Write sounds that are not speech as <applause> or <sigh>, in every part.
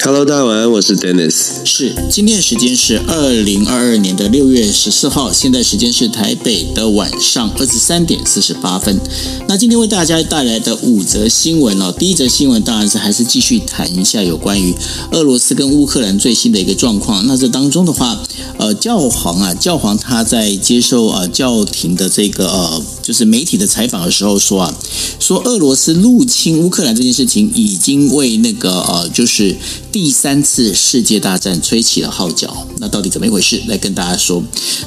Hello，大家晚安，我是 Dennis。是，今天的时间是二零二二年的六月十四号，现在时间是台北的晚上二十三点四十八分。那今天为大家带来的五则新闻哦，第一则新闻当然是还是继续谈一下有关于俄罗斯跟乌克兰最新的一个状况。那这当中的话，呃，教皇啊，教皇他在接受呃教廷的这个呃就是媒体的采访的时候说啊，说俄罗斯入侵乌克兰这件事情已经为那个呃就是。第三次世界大战吹起了号角，那到底怎么一回事？来跟大家说。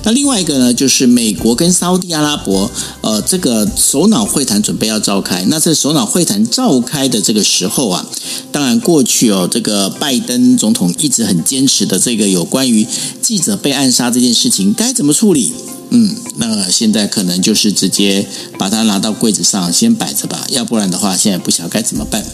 那另外一个呢，就是美国跟沙乌地阿拉伯，呃，这个首脑会谈准备要召开。那在首脑会谈召开的这个时候啊，当然过去哦，这个拜登总统一直很坚持的这个有关于记者被暗杀这件事情该怎么处理？嗯，那现在可能就是直接把它拿到柜子上先摆着吧，要不然的话，现在不晓得该怎么办。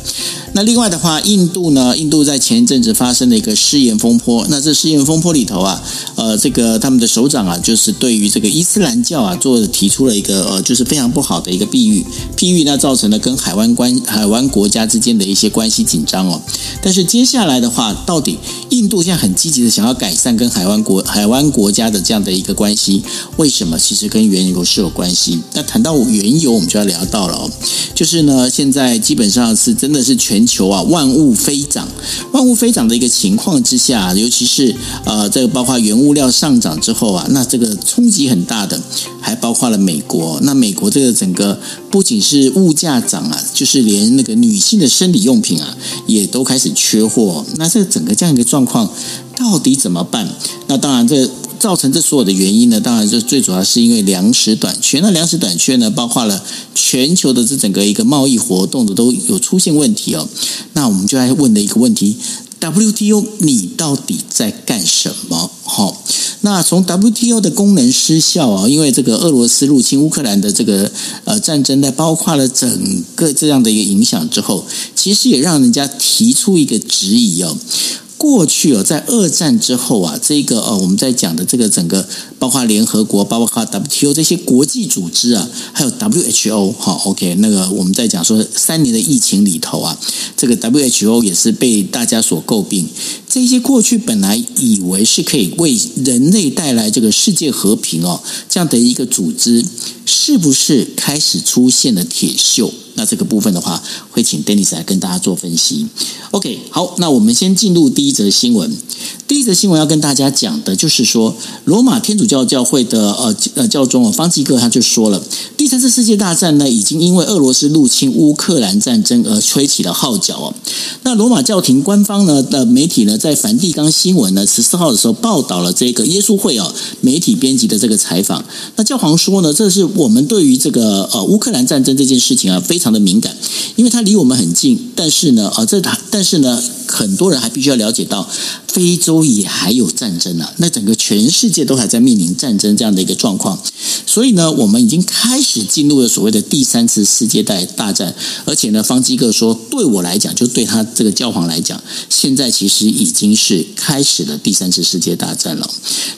那另外的话，印度呢？印度在前一阵子发生了一个试验风波。那这试验风波里头啊，呃，这个他们的首长啊，就是对于这个伊斯兰教啊，做提出了一个呃，就是非常不好的一个譬喻。譬喻呢，造成了跟海湾关海湾国家之间的一些关系紧张哦。但是接下来的话，到底印度现在很积极的想要改善跟海湾国海湾国家的这样的一个关系，为为什么？其实跟原油是有关系。那谈到原油，我们就要聊到了，就是呢，现在基本上是真的是全。球啊，万物飞涨，万物飞涨的一个情况之下，尤其是呃，这个包括原物料上涨之后啊，那这个冲击很大的，还包括了美国。那美国这个整个不仅是物价涨啊，就是连那个女性的生理用品啊，也都开始缺货。那这整个这样一个状况，到底怎么办？那当然这。造成这所有的原因呢，当然就最主要是因为粮食短缺。那粮食短缺呢，包括了全球的这整个一个贸易活动的都有出现问题哦。那我们就来问的一个问题：WTO 你到底在干什么？好，那从 WTO 的功能失效啊，因为这个俄罗斯入侵乌克兰的这个呃战争呢，包括了整个这样的一个影响之后，其实也让人家提出一个质疑哦。过去哦，在二战之后啊，这个呃，我们在讲的这个整个，包括联合国、包括 WTO 这些国际组织啊，还有 WHO 哈，OK，那个我们在讲说三年的疫情里头啊，这个 WHO 也是被大家所诟病。这些过去本来以为是可以为人类带来这个世界和平哦，这样的一个组织，是不是开始出现了铁锈？那这个部分的话，会请 Dennis 来跟大家做分析。OK，好，那我们先进入第一则新闻。第一则新闻要跟大家讲的就是说，罗马天主教教会的呃呃教宗方济各他就说了，第三次世界大战呢，已经因为俄罗斯入侵乌克兰战争而吹起了号角哦。那罗马教廷官方呢的媒体呢，在梵蒂冈新闻呢十四号的时候报道了这个耶稣会哦媒体编辑的这个采访。那教皇说呢，这是我们对于这个呃乌克兰战争这件事情啊非常非常的敏感，因为它离我们很近。但是呢，啊这但是呢。很多人还必须要了解到，非洲也还有战争啊，那整个全世界都还在面临战争这样的一个状况，所以呢，我们已经开始进入了所谓的第三次世界大大战，而且呢，方基哥说，对我来讲，就对他这个教皇来讲，现在其实已经是开始了第三次世界大战了。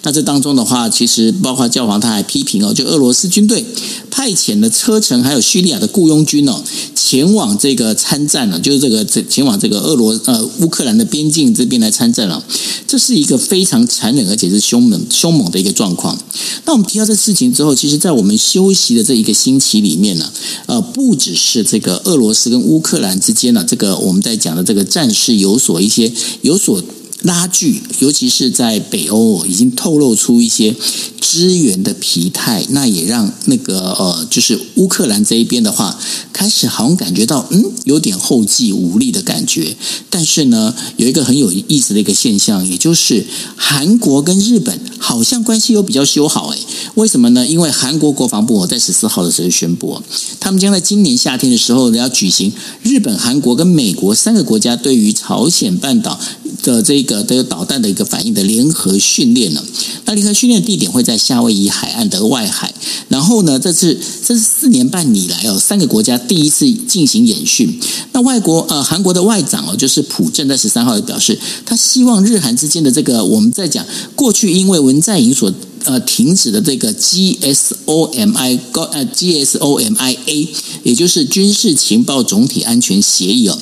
那这当中的话，其实包括教皇他还批评哦，就俄罗斯军队派遣了车臣还有叙利亚的雇佣军哦，前往这个参战了，就是这个前往这个俄罗呃。乌克兰的边境这边来参战了，这是一个非常残忍而且是凶猛凶猛的一个状况。那我们提到这事情之后，其实，在我们休息的这一个星期里面呢，呃，不只是这个俄罗斯跟乌克兰之间呢，这个我们在讲的这个战事有所一些有所。拉锯，尤其是在北欧，已经透露出一些支援的疲态，那也让那个呃，就是乌克兰这一边的话，开始好像感觉到嗯，有点后继无力的感觉。但是呢，有一个很有意思的一个现象，也就是韩国跟日本好像关系又比较修好诶，为什么呢？因为韩国国防部在十四号的时候宣布，他们将在今年夏天的时候要举行日本、韩国跟美国三个国家对于朝鲜半岛。的这个都有导弹的一个反应的联合训练呢，那联合训练地点会在夏威夷海岸的外海。然后呢，这次这是四年半以来哦，三个国家第一次进行演训。那外国呃，韩国的外长哦，就是朴正在十三号也表示，他希望日韩之间的这个我们在讲过去因为文在寅所呃停止的这个 GSOMI 高呃 GSOMIA，也就是军事情报总体安全协议哦。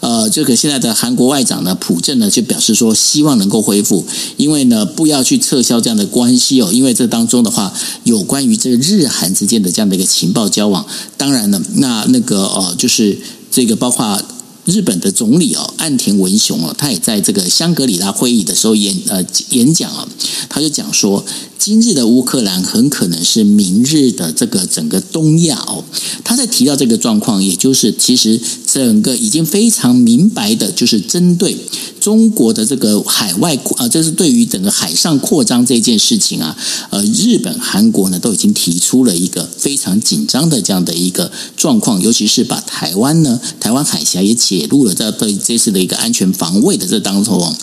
呃，这个现在的韩国外长呢朴正呢就表示说，希望能够恢复，因为呢不要去撤销这样的关系哦，因为这当中的话有关于这个日韩之间的这样的一个情报交往，当然了，那那个呃就是这个包括。日本的总理哦，岸田文雄哦，他也在这个香格里拉会议的时候演呃演讲啊，他就讲说。今日的乌克兰很可能是明日的这个整个东亚哦。他在提到这个状况，也就是其实整个已经非常明白的，就是针对中国的这个海外扩啊，这是对于整个海上扩张这件事情啊，呃，日本、韩国呢都已经提出了一个非常紧张的这样的一个状况，尤其是把台湾呢，台湾海峡也起也入了这对这次的一个安全防卫的这当中。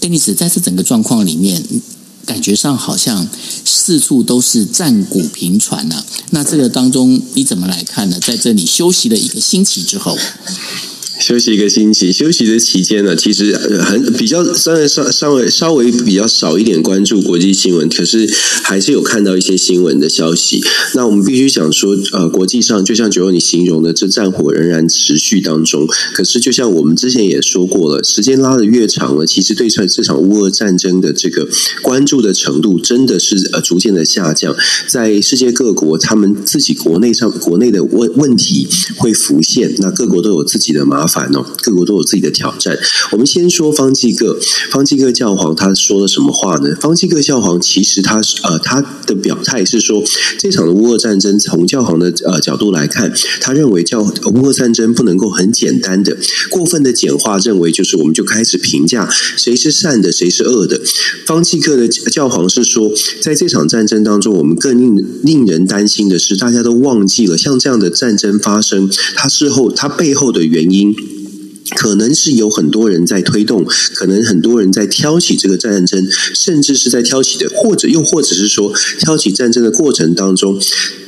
丹尼斯在这整个状况里面。感觉上好像四处都是战鼓频传呢，那这个当中你怎么来看呢？在这里休息了一个星期之后。休息一个星期，休息的期间呢，其实很比较虽然稍稍微稍微比较少一点关注国际新闻，可是还是有看到一些新闻的消息。那我们必须想说，呃，国际上就像九欧你形容的，这战火仍然持续当中。可是就像我们之前也说过了，时间拉得越长了，其实对这这场乌俄战争的这个关注的程度真的是呃逐渐的下降。在世界各国，他们自己国内上国内的问问题会浮现，那各国都有自己的麻烦。烦哦，各国都有自己的挑战。我们先说方济各，方济各教皇他说了什么话呢？方济各教皇其实他呃他的表态是说，这场的乌俄战争从教皇的呃角度来看，他认为教乌俄战争不能够很简单的过分的简化，认为就是我们就开始评价谁是善的，谁是恶的。方济各的教皇是说，在这场战争当中，我们更令令人担心的是，大家都忘记了像这样的战争发生，它事后它背后的原因。可能是有很多人在推动，可能很多人在挑起这个战争，甚至是在挑起的，或者又或者是说挑起战争的过程当中。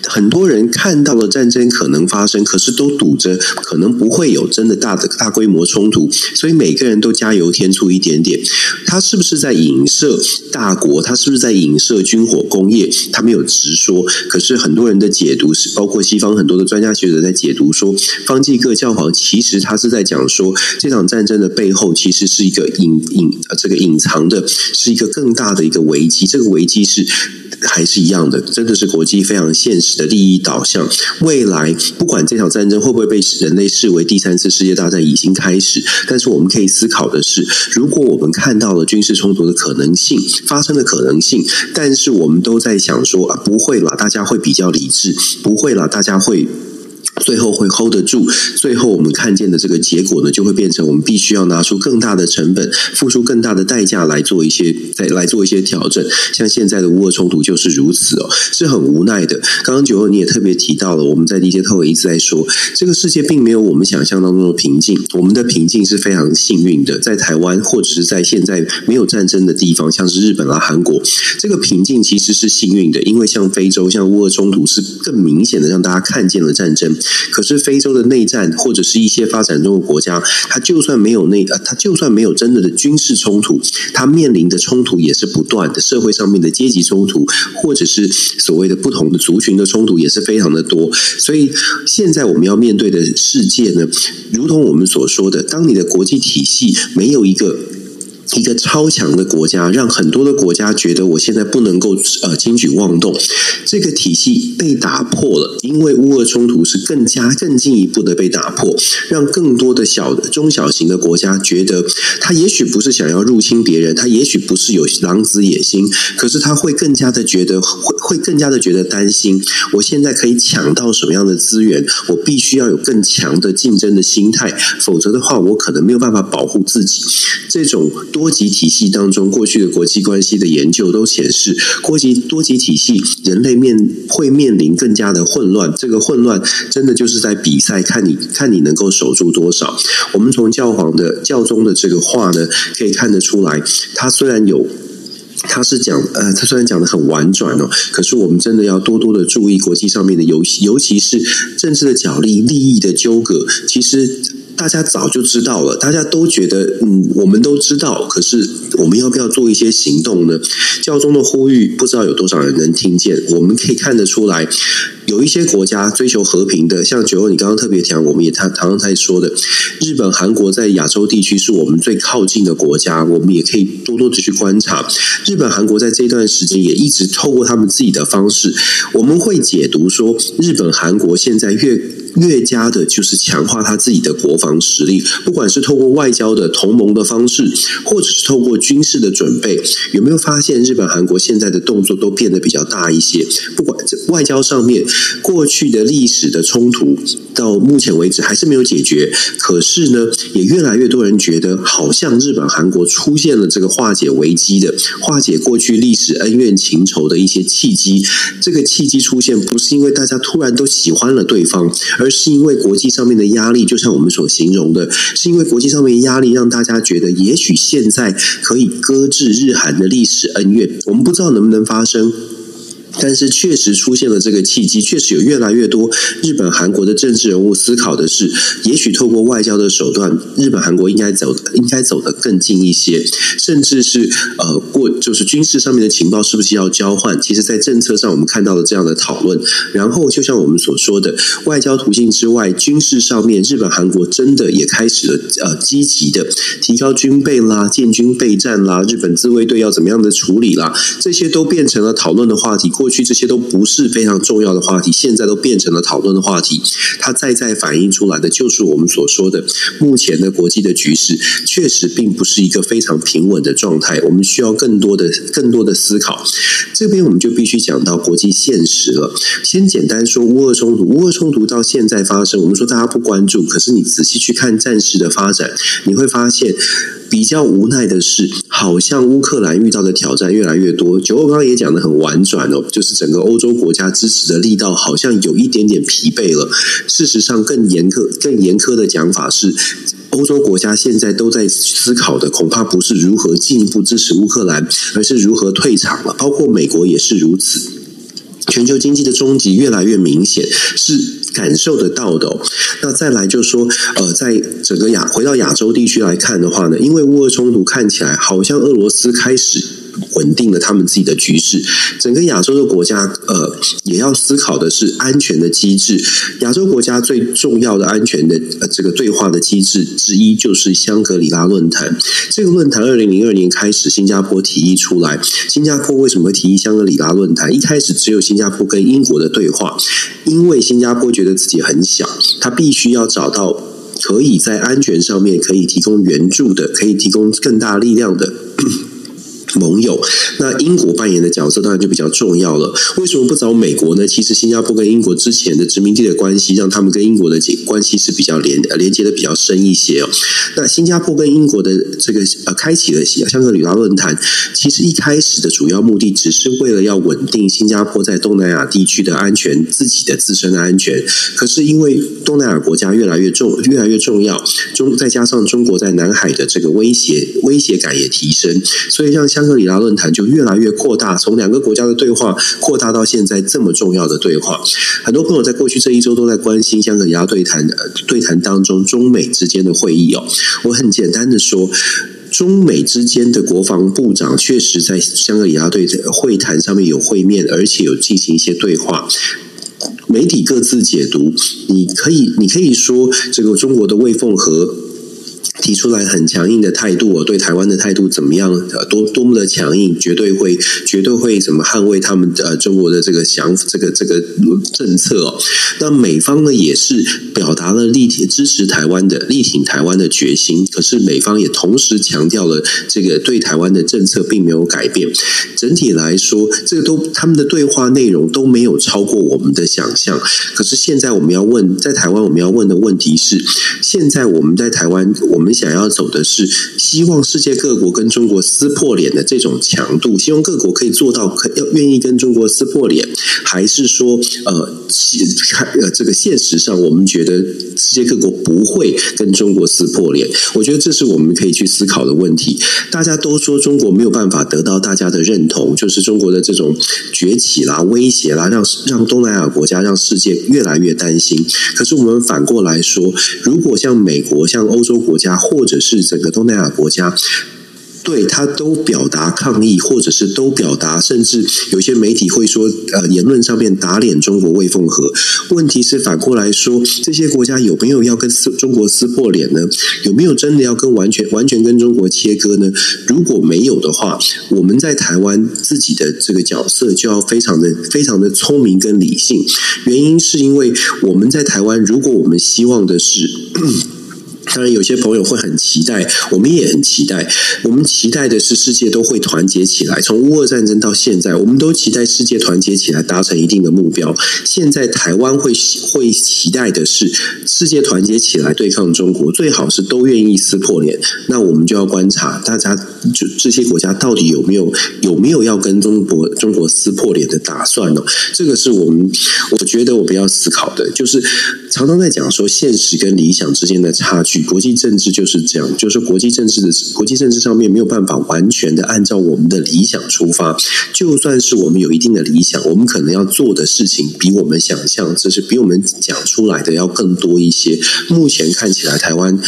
很多人看到了战争可能发生，可是都赌着可能不会有真的大的大规模冲突，所以每个人都加油添醋一点点。他是不是在影射大国？他是不是在影射军火工业？他没有直说，可是很多人的解读是，包括西方很多的专家学者在解读说，方济各教皇其实他是在讲说，这场战争的背后其实是一个隐隐这个隐藏的，是一个更大的一个危机。这个危机是。还是一样的，真的是国际非常现实的利益导向。未来不管这场战争会不会被人类视为第三次世界大战已经开始，但是我们可以思考的是，如果我们看到了军事冲突的可能性发生的可能性，但是我们都在想说啊，不会啦，大家会比较理智，不会啦，大家会。最后会 hold 得住，最后我们看见的这个结果呢，就会变成我们必须要拿出更大的成本，付出更大的代价来做一些，再来做一些调整。像现在的乌俄冲突就是如此哦，是很无奈的。刚刚九欧你也特别提到了，我们在 DJ 透一直在说，这个世界并没有我们想象当中的平静，我们的平静是非常幸运的，在台湾或者是在现在没有战争的地方，像是日本啊、韩国，这个平静其实是幸运的，因为像非洲、像乌俄冲突是更明显的让大家看见了战争。可是非洲的内战，或者是一些发展中的国家，它就算没有内，它就算没有真的的军事冲突，它面临的冲突也是不断的，社会上面的阶级冲突，或者是所谓的不同的族群的冲突，也是非常的多。所以现在我们要面对的世界呢，如同我们所说的，当你的国际体系没有一个。一个超强的国家，让很多的国家觉得我现在不能够呃轻举妄动，这个体系被打破了，因为乌俄冲突是更加更进一步的被打破，让更多的小的中小型的国家觉得，他也许不是想要入侵别人，他也许不是有狼子野心，可是他会更加的觉得会更加的觉得担心，我现在可以抢到什么样的资源，我必须要有更强的竞争的心态，否则的话，我可能没有办法保护自己，这种。多级体系当中，过去的国际关系的研究都显示，国际多级体系，人类面会面临更加的混乱。这个混乱真的就是在比赛，看你看你能够守住多少。我们从教皇的教宗的这个话呢，可以看得出来，他虽然有，他是讲呃，他虽然讲得很婉转哦，可是我们真的要多多的注意国际上面的游戏，尤其是政治的角力、利益的纠葛，其实。大家早就知道了，大家都觉得，嗯，我们都知道，可是我们要不要做一些行动呢？教宗的呼吁，不知道有多少人能听见。我们可以看得出来，有一些国家追求和平的，像九欧，你刚刚特别讲，我们也他常常在说的，日本、韩国在亚洲地区是我们最靠近的国家，我们也可以多多的去观察。日本、韩国在这段时间也一直透过他们自己的方式，我们会解读说，日本、韩国现在越。越加的就是强化他自己的国防实力，不管是透过外交的同盟的方式，或者是透过军事的准备，有没有发现日本、韩国现在的动作都变得比较大一些？不管这外交上面过去的历史的冲突，到目前为止还是没有解决。可是呢，也越来越多人觉得，好像日本、韩国出现了这个化解危机的、化解过去历史恩怨情仇的一些契机。这个契机出现，不是因为大家突然都喜欢了对方。而是因为国际上面的压力，就像我们所形容的，是因为国际上面压力让大家觉得，也许现在可以搁置日韩的历史恩怨，我们不知道能不能发生。但是确实出现了这个契机，确实有越来越多日本、韩国的政治人物思考的是，也许透过外交的手段，日本、韩国应该走，应该走得更近一些，甚至是呃过就是军事上面的情报是不是要交换？其实，在政策上我们看到了这样的讨论。然后，就像我们所说的，外交途径之外，军事上面，日本、韩国真的也开始了呃积极的提高军备啦、建军备战啦、日本自卫队要怎么样的处理啦，这些都变成了讨论的话题。过去这些都不是非常重要的话题，现在都变成了讨论的话题。它再再反映出来的，就是我们所说的，目前的国际的局势确实并不是一个非常平稳的状态。我们需要更多的、更多的思考。这边我们就必须讲到国际现实了。先简单说乌俄冲突，乌俄冲突到现在发生，我们说大家不关注，可是你仔细去看战事的发展，你会发现。比较无奈的是，好像乌克兰遇到的挑战越来越多。九欧刚刚也讲得很婉转哦，就是整个欧洲国家支持的力道好像有一点点疲惫了。事实上，更严苛、更严苛的讲法是，欧洲国家现在都在思考的，恐怕不是如何进一步支持乌克兰，而是如何退场了。包括美国也是如此。全球经济的终极越来越明显，是。感受得到的。那再来就是说，呃，在整个亚回到亚洲地区来看的话呢，因为乌俄冲突看起来好像俄罗斯开始。稳定了他们自己的局势，整个亚洲的国家，呃，也要思考的是安全的机制。亚洲国家最重要的安全的呃这个对话的机制之一，就是香格里拉论坛。这个论坛二零零二年开始，新加坡提议出来。新加坡为什么会提议香格里拉论坛？一开始只有新加坡跟英国的对话，因为新加坡觉得自己很小，他必须要找到可以在安全上面可以提供援助的，可以提供更大力量的。盟友，那英国扮演的角色当然就比较重要了。为什么不找美国呢？其实新加坡跟英国之前的殖民地的关系，让他们跟英国的关系是比较连连接的比较深一些哦。那新加坡跟英国的这个呃，开启了香格里拉论坛，其实一开始的主要目的只是为了要稳定新加坡在东南亚地区的安全，自己的自身的安全。可是因为东南亚国家越来越重，越来越重要，中再加上中国在南海的这个威胁威胁感也提升，所以让香。香格里拉论坛就越来越扩大，从两个国家的对话扩大到现在这么重要的对话。很多朋友在过去这一周都在关心香格里拉对谈，呃，对谈当中中美之间的会议哦。我很简单的说，中美之间的国防部长确实在香格里拉对会谈上面有会面，而且有进行一些对话。媒体各自解读，你可以你可以说这个中国的魏凤和。提出来很强硬的态度，我对台湾的态度怎么样？呃，多多么的强硬，绝对会，绝对会怎么捍卫他们呃中国的这个想这个这个政策哦。那美方呢也是表达了力挺支持台湾的力挺台湾的决心，可是美方也同时强调了这个对台湾的政策并没有改变。整体来说，这个都他们的对话内容都没有超过我们的想象。可是现在我们要问，在台湾我们要问的问题是：现在我们在台湾我们。想要走的是希望世界各国跟中国撕破脸的这种强度，希望各国可以做到可要愿意跟中国撕破脸，还是说呃看呃这个现实上我们觉得世界各国不会跟中国撕破脸？我觉得这是我们可以去思考的问题。大家都说中国没有办法得到大家的认同，就是中国的这种崛起啦、威胁啦，让让东南亚国家让世界越来越担心。可是我们反过来说，如果像美国、像欧洲国家，或者是整个东南亚国家，对他都表达抗议，或者是都表达，甚至有些媒体会说，呃，言论上面打脸中国魏凤和。问题是反过来说，这些国家有没有要跟中国撕破脸呢？有没有真的要跟完全完全跟中国切割呢？如果没有的话，我们在台湾自己的这个角色就要非常的非常的聪明跟理性。原因是因为我们在台湾，如果我们希望的是。当然，有些朋友会很期待，我们也很期待。我们期待的是世界都会团结起来。从乌俄战争到现在，我们都期待世界团结起来，达成一定的目标。现在台湾会会期待的是世界团结起来对抗中国，最好是都愿意撕破脸。那我们就要观察大家，就这些国家到底有没有有没有要跟中国中国撕破脸的打算呢？这个是我们我觉得我们要思考的，就是常常在讲说现实跟理想之间的差距。国际政治就是这样，就是国际政治的国际政治上面没有办法完全的按照我们的理想出发。就算是我们有一定的理想，我们可能要做的事情比我们想象，就是比我们讲出来的要更多一些。目前看起来，台湾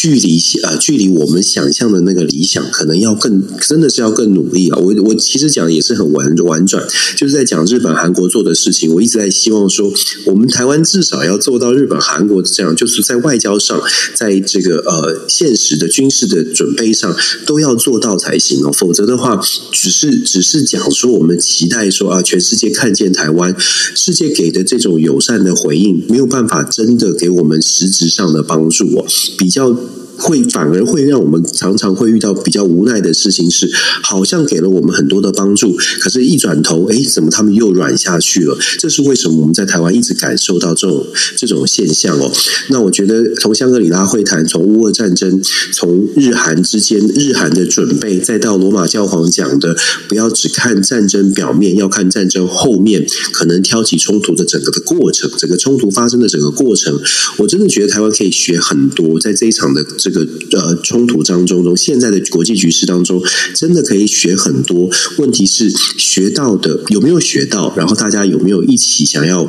距离呃距离我们想象的那个理想，可能要更真的是要更努力啊。我我其实讲也是很婉婉转，就是在讲日本、韩国做的事情。我一直在希望说，我们台湾至少要做到日本、韩国这样，就是在外交上，在这个呃现实的军事的准备上都要做到才行哦，否则的话，只是只是讲说我们期待说啊，全世界看见台湾，世界给的这种友善的回应，没有办法真的给我们实质上的帮助哦，比较。会反而会让我们常常会遇到比较无奈的事情，是好像给了我们很多的帮助，可是，一转头，哎，怎么他们又软下去了？这是为什么？我们在台湾一直感受到这种这种现象哦。那我觉得，从香格里拉会谈，从乌俄战争，从日韩之间，日韩的准备，再到罗马教皇讲的，不要只看战争表面，要看战争后面可能挑起冲突的整个的过程，整个冲突发生的整个过程，我真的觉得台湾可以学很多，在这一场的。这个呃冲突当中，从现在的国际局势当中，真的可以学很多。问题是学到的有没有学到？然后大家有没有一起想要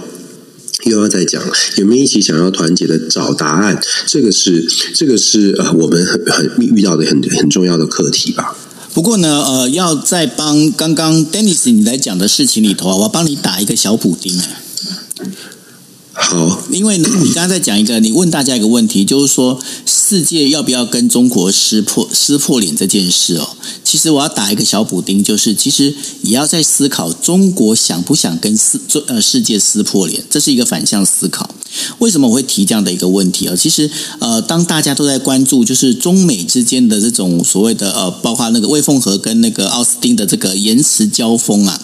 又要再讲？有没有一起想要团结的找答案？这个是这个是呃我们很很遇到的很很重要的课题吧。不过呢，呃，要在帮刚刚 Dennis 你来讲的事情里头啊，我要帮你打一个小补丁。好，因为，你刚刚在讲一个，你问大家一个问题，就是说世界要不要跟中国撕破撕破脸这件事哦。其实我要打一个小补丁，就是其实也要在思考中国想不想跟世呃世界撕破脸，这是一个反向思考。为什么我会提这样的一个问题啊？其实呃，当大家都在关注就是中美之间的这种所谓的呃，包括那个魏凤和跟那个奥斯汀的这个言辞交锋啊。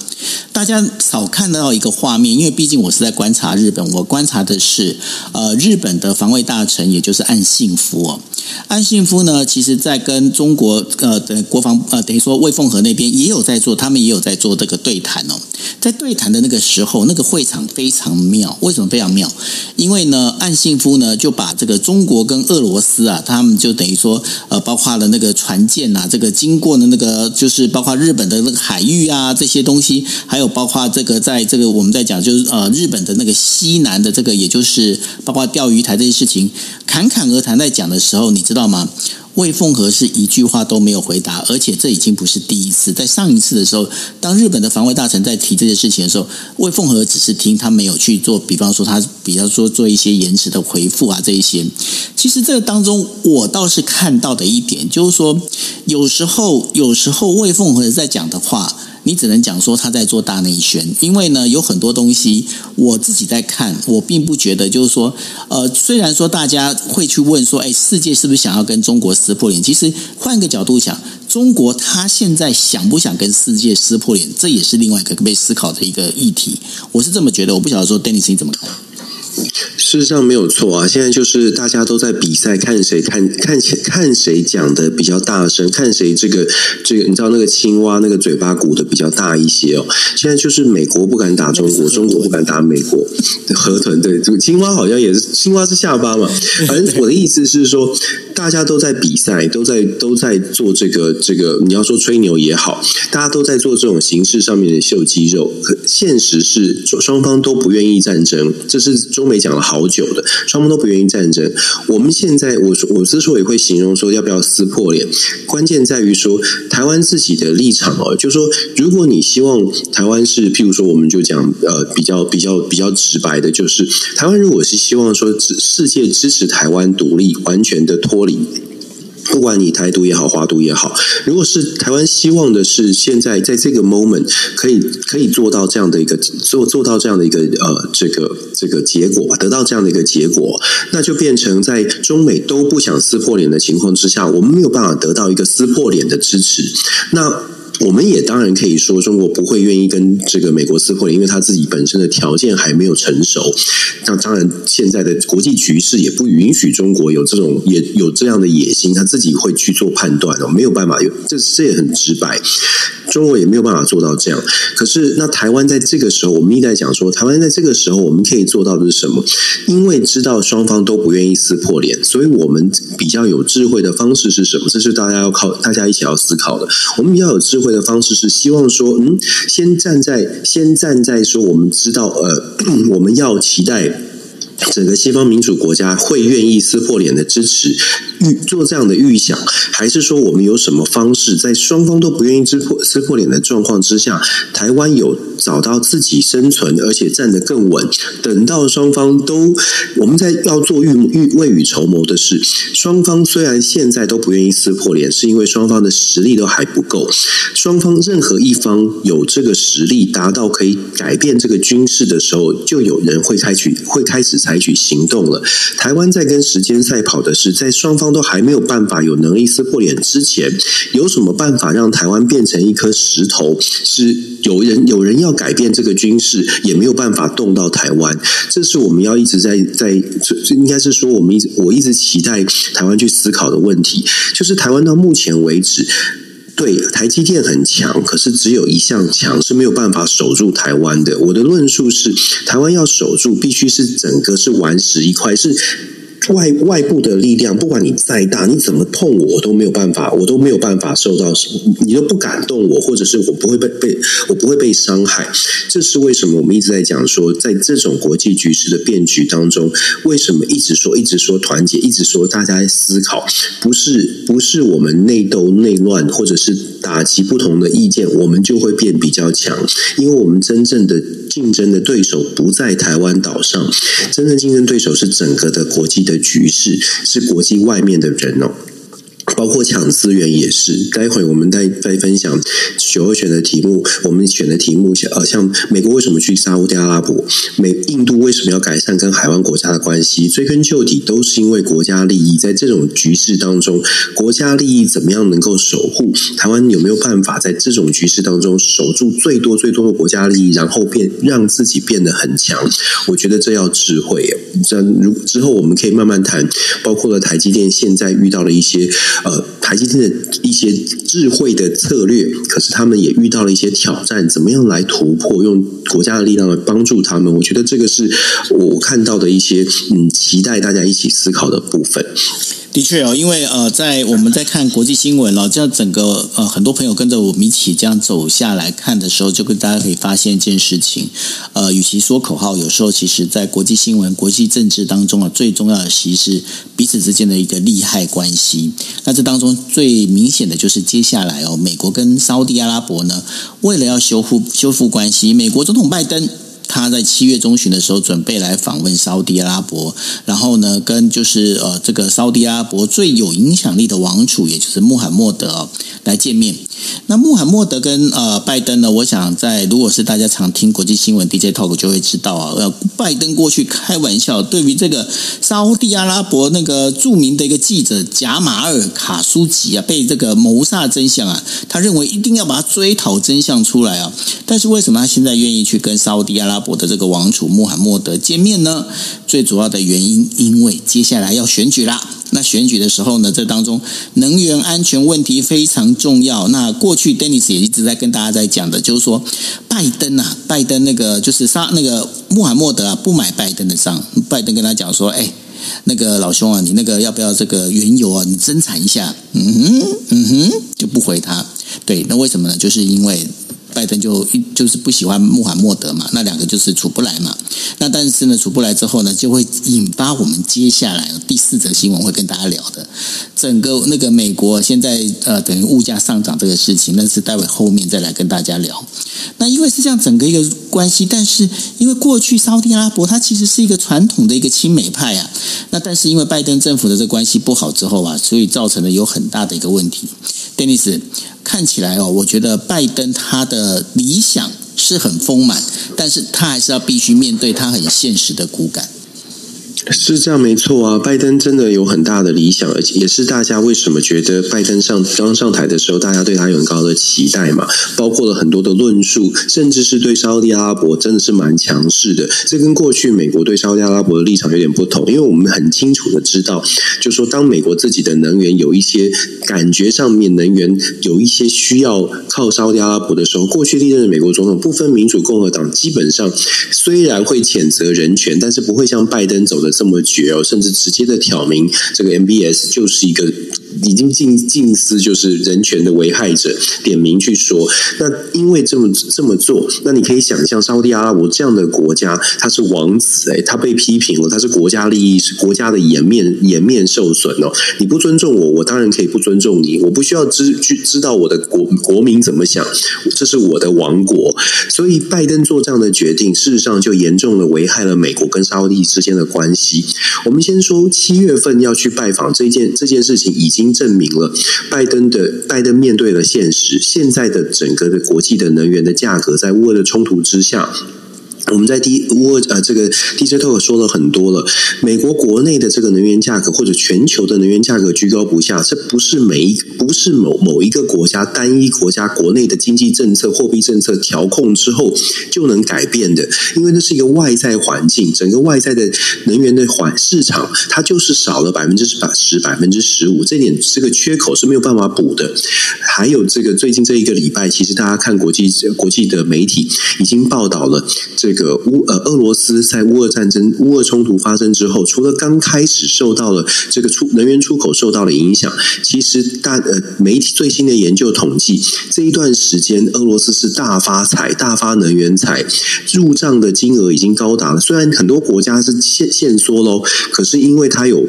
大家少看得到一个画面，因为毕竟我是在观察日本，我观察的是呃日本的防卫大臣，也就是岸信夫哦。岸信夫呢，其实在跟中国呃的国防呃等于说魏凤和那边也有在做，他们也有在做这个对谈哦。在对谈的那个时候，那个会场非常妙。为什么非常妙？因为呢，岸信夫呢就把这个中国跟俄罗斯啊，他们就等于说呃，包括了那个船舰呐，这个经过的那个就是包括日本的那个海域啊这些东西，还有。包括这个，在这个我们在讲，就是呃，日本的那个西南的这个，也就是包括钓鱼台这些事情，侃侃而谈在讲的时候，你知道吗？魏凤和是一句话都没有回答，而且这已经不是第一次。在上一次的时候，当日本的防卫大臣在提这些事情的时候，魏凤和只是听，他没有去做。比方说，他比方说做一些延迟的回复啊，这一些。其实这个当中，我倒是看到的一点，就是说，有时候，有时候魏凤和在讲的话。你只能讲说他在做大内宣，因为呢，有很多东西我自己在看，我并不觉得就是说，呃，虽然说大家会去问说，哎，世界是不是想要跟中国撕破脸？其实换个角度想，中国他现在想不想跟世界撕破脸，这也是另外一个被思考的一个议题。我是这么觉得，我不晓得说，Dennis 你怎么看？事实上没有错啊，现在就是大家都在比赛，看谁看看看谁讲的比较大声，看谁这个这个你知道那个青蛙那个嘴巴鼓的比较大一些哦。现在就是美国不敢打中国，中国不敢打美国，河豚对这个青蛙好像也是青蛙是下巴嘛。反正我的意思是说，大家都在比赛，都在都在做这个这个，你要说吹牛也好，大家都在做这种形式上面的秀肌肉。可现实是双方都不愿意战争，这是中美讲了好久的，双方都不愿意战争。我们现在，我我之所以会形容说要不要撕破脸，关键在于说台湾自己的立场哦，就是说如果你希望台湾是，譬如说，我们就讲呃比较比较比较直白的，就是台湾如果是希望说世界支持台湾独立，完全的脱离。不管你台独也好，华独也好，如果是台湾希望的是现在在这个 moment 可以可以做到这样的一个做做到这样的一个呃这个这个结果吧，得到这样的一个结果，那就变成在中美都不想撕破脸的情况之下，我们没有办法得到一个撕破脸的支持，那。我们也当然可以说，中国不会愿意跟这个美国撕破脸，因为他自己本身的条件还没有成熟。那当然，现在的国际局势也不允许中国有这种也有这样的野心，他自己会去做判断哦，没有办法有，这这也很直白。中国也没有办法做到这样。可是，那台湾在这个时候，我们一直在讲说，台湾在这个时候，我们可以做到的是什么？因为知道双方都不愿意撕破脸，所以我们比较有智慧的方式是什么？这是大家要靠大家一起要思考的。我们比较有智慧。会的方式是希望说，嗯，先站在先站在说，我们知道，呃，我们要期待整个西方民主国家会愿意撕破脸的支持。预做这样的预想，还是说我们有什么方式，在双方都不愿意撕破撕破脸的状况之下，台湾有找到自己生存，而且站得更稳。等到双方都，我们在要做预预未雨绸缪的事，双方虽然现在都不愿意撕破脸，是因为双方的实力都还不够。双方任何一方有这个实力达到可以改变这个军事的时候，就有人会采取会开始采取行动了。台湾在跟时间赛跑的是，在双方。都还没有办法有能力撕破脸之前，有什么办法让台湾变成一颗石头？是有人有人要改变这个军事，也没有办法动到台湾。这是我们要一直在在，应该是说我们一直我一直期待台湾去思考的问题，就是台湾到目前为止，对台积电很强，可是只有一项强是没有办法守住台湾的。我的论述是，台湾要守住，必须是整个是顽石一块是。外外部的力量，不管你再大，你怎么碰我，我都没有办法，我都没有办法受到，你都不敢动我，或者是我不会被被，我不会被伤害。这是为什么？我们一直在讲说，在这种国际局势的变局当中，为什么一直说一直说团结，一直说大家在思考，不是不是我们内斗内乱，或者是打击不同的意见，我们就会变比较强，因为我们真正的竞争的对手不在台湾岛上，真正竞争对手是整个的国际的。局势是国际外面的人哦。包括抢资源也是，待会我们再再分享九二选的题目，我们选的题目像呃，像美国为什么去沙乌地阿拉伯，美印度为什么要改善跟海湾国家的关系？追根究底，都是因为国家利益。在这种局势当中，国家利益怎么样能够守护台湾？有没有办法在这种局势当中守住最多最多的国家利益，然后变让自己变得很强？我觉得这要智慧。这如之后我们可以慢慢谈，包括了台积电现在遇到了一些。呃，台积电的一些智慧的策略，可是他们也遇到了一些挑战，怎么样来突破？用国家的力量来帮助他们，我觉得这个是我看到的一些嗯，期待大家一起思考的部分。的确哦，因为呃，在我们在看国际新闻了，这样整个呃，很多朋友跟着我们一起这样走下来看的时候，就跟大家可以发现一件事情，呃，与其说口号，有时候其实在国际新闻、国际政治当中啊，最重要的其实是彼此之间的一个利害关系。那这当中最明显的就是接下来哦，美国跟沙乌地阿拉伯呢，为了要修复修复关系，美国总统拜登。他在七月中旬的时候准备来访问沙乌地阿拉伯，然后呢，跟就是呃这个沙乌地阿拉伯最有影响力的王储，也就是穆罕默德哦，来见面。那穆罕默德跟呃拜登呢，我想在如果是大家常听国际新闻 DJ Talk 就会知道啊，呃拜登过去开玩笑，对于这个沙乌地阿拉伯那个著名的一个记者贾马尔卡舒吉啊，被这个谋杀真相啊，他认为一定要把他追讨真相出来啊。但是为什么他现在愿意去跟沙乌地阿拉伯我的这个王储穆罕默德见面呢？最主要的原因，因为接下来要选举啦。那选举的时候呢，这当中能源安全问题非常重要。那过去 Dennis 也一直在跟大家在讲的，就是说拜登啊，拜登那个就是杀那个穆罕默德啊，不买拜登的账。拜登跟他讲说，哎，那个老兄啊，你那个要不要这个原油啊？你增产一下。嗯哼，嗯哼，就不回他。对，那为什么呢？就是因为。拜登就一就是不喜欢穆罕默德嘛，那两个就是处不来嘛。那但是呢，处不来之后呢，就会引发我们接下来第四则新闻会跟大家聊的。整个那个美国现在呃，等于物价上涨这个事情，那是待会后面再来跟大家聊。那因为是这样整个一个关系，但是因为过去沙特阿拉伯它其实是一个传统的一个亲美派啊。那但是因为拜登政府的这关系不好之后啊，所以造成了有很大的一个问题。Dennis。看起来哦，我觉得拜登他的理想是很丰满，但是他还是要必须面对他很现实的骨感。是这样没错啊，拜登真的有很大的理想，而且也是大家为什么觉得拜登上刚上台的时候，大家对他有很高的期待嘛？包括了很多的论述，甚至是对沙乌地阿拉伯真的是蛮强势的。这跟过去美国对沙乌地阿拉伯的立场有点不同，因为我们很清楚的知道，就说当美国自己的能源有一些感觉上面能源有一些需要靠沙乌地阿拉伯的时候，过去历任的美国总统不分民主共和党，基本上虽然会谴责人权，但是不会像拜登走的。这么绝哦，甚至直接的挑明这个 MBS 就是一个。已经近近似就是人权的危害者，点名去说。那因为这么这么做，那你可以想象，沙乌地阿拉伯这样的国家，他是王子哎，他被批评了，他是国家利益是国家的颜面颜面受损哦。你不尊重我，我当然可以不尊重你。我不需要知去知道我的国国民怎么想，这是我的王国。所以拜登做这样的决定，事实上就严重的危害了美国跟沙乌地之间的关系。我们先说七月份要去拜访这件这件事情已经。证明了拜登的拜登面对了现实，现在的整个的国际的能源的价格，在乌俄的冲突之下。我们在第一乌呃这个 DJ Talk 说了很多了，美国国内的这个能源价格或者全球的能源价格居高不下，这不是每一不是某某一个国家单一国家国内的经济政策、货币政策调控之后就能改变的，因为那是一个外在环境，整个外在的能源的环市场，它就是少了百分之十、百分之十五，这点这个缺口是没有办法补的。还有这个最近这一个礼拜，其实大家看国际国际的媒体已经报道了这个。这个乌呃，俄罗斯在乌俄战争、乌俄冲突发生之后，除了刚开始受到了这个出能源出口受到了影响，其实大呃媒体最新的研究统计，这一段时间俄罗斯是大发财、大发能源财，入账的金额已经高达了。虽然很多国家是限限缩喽，可是因为它有。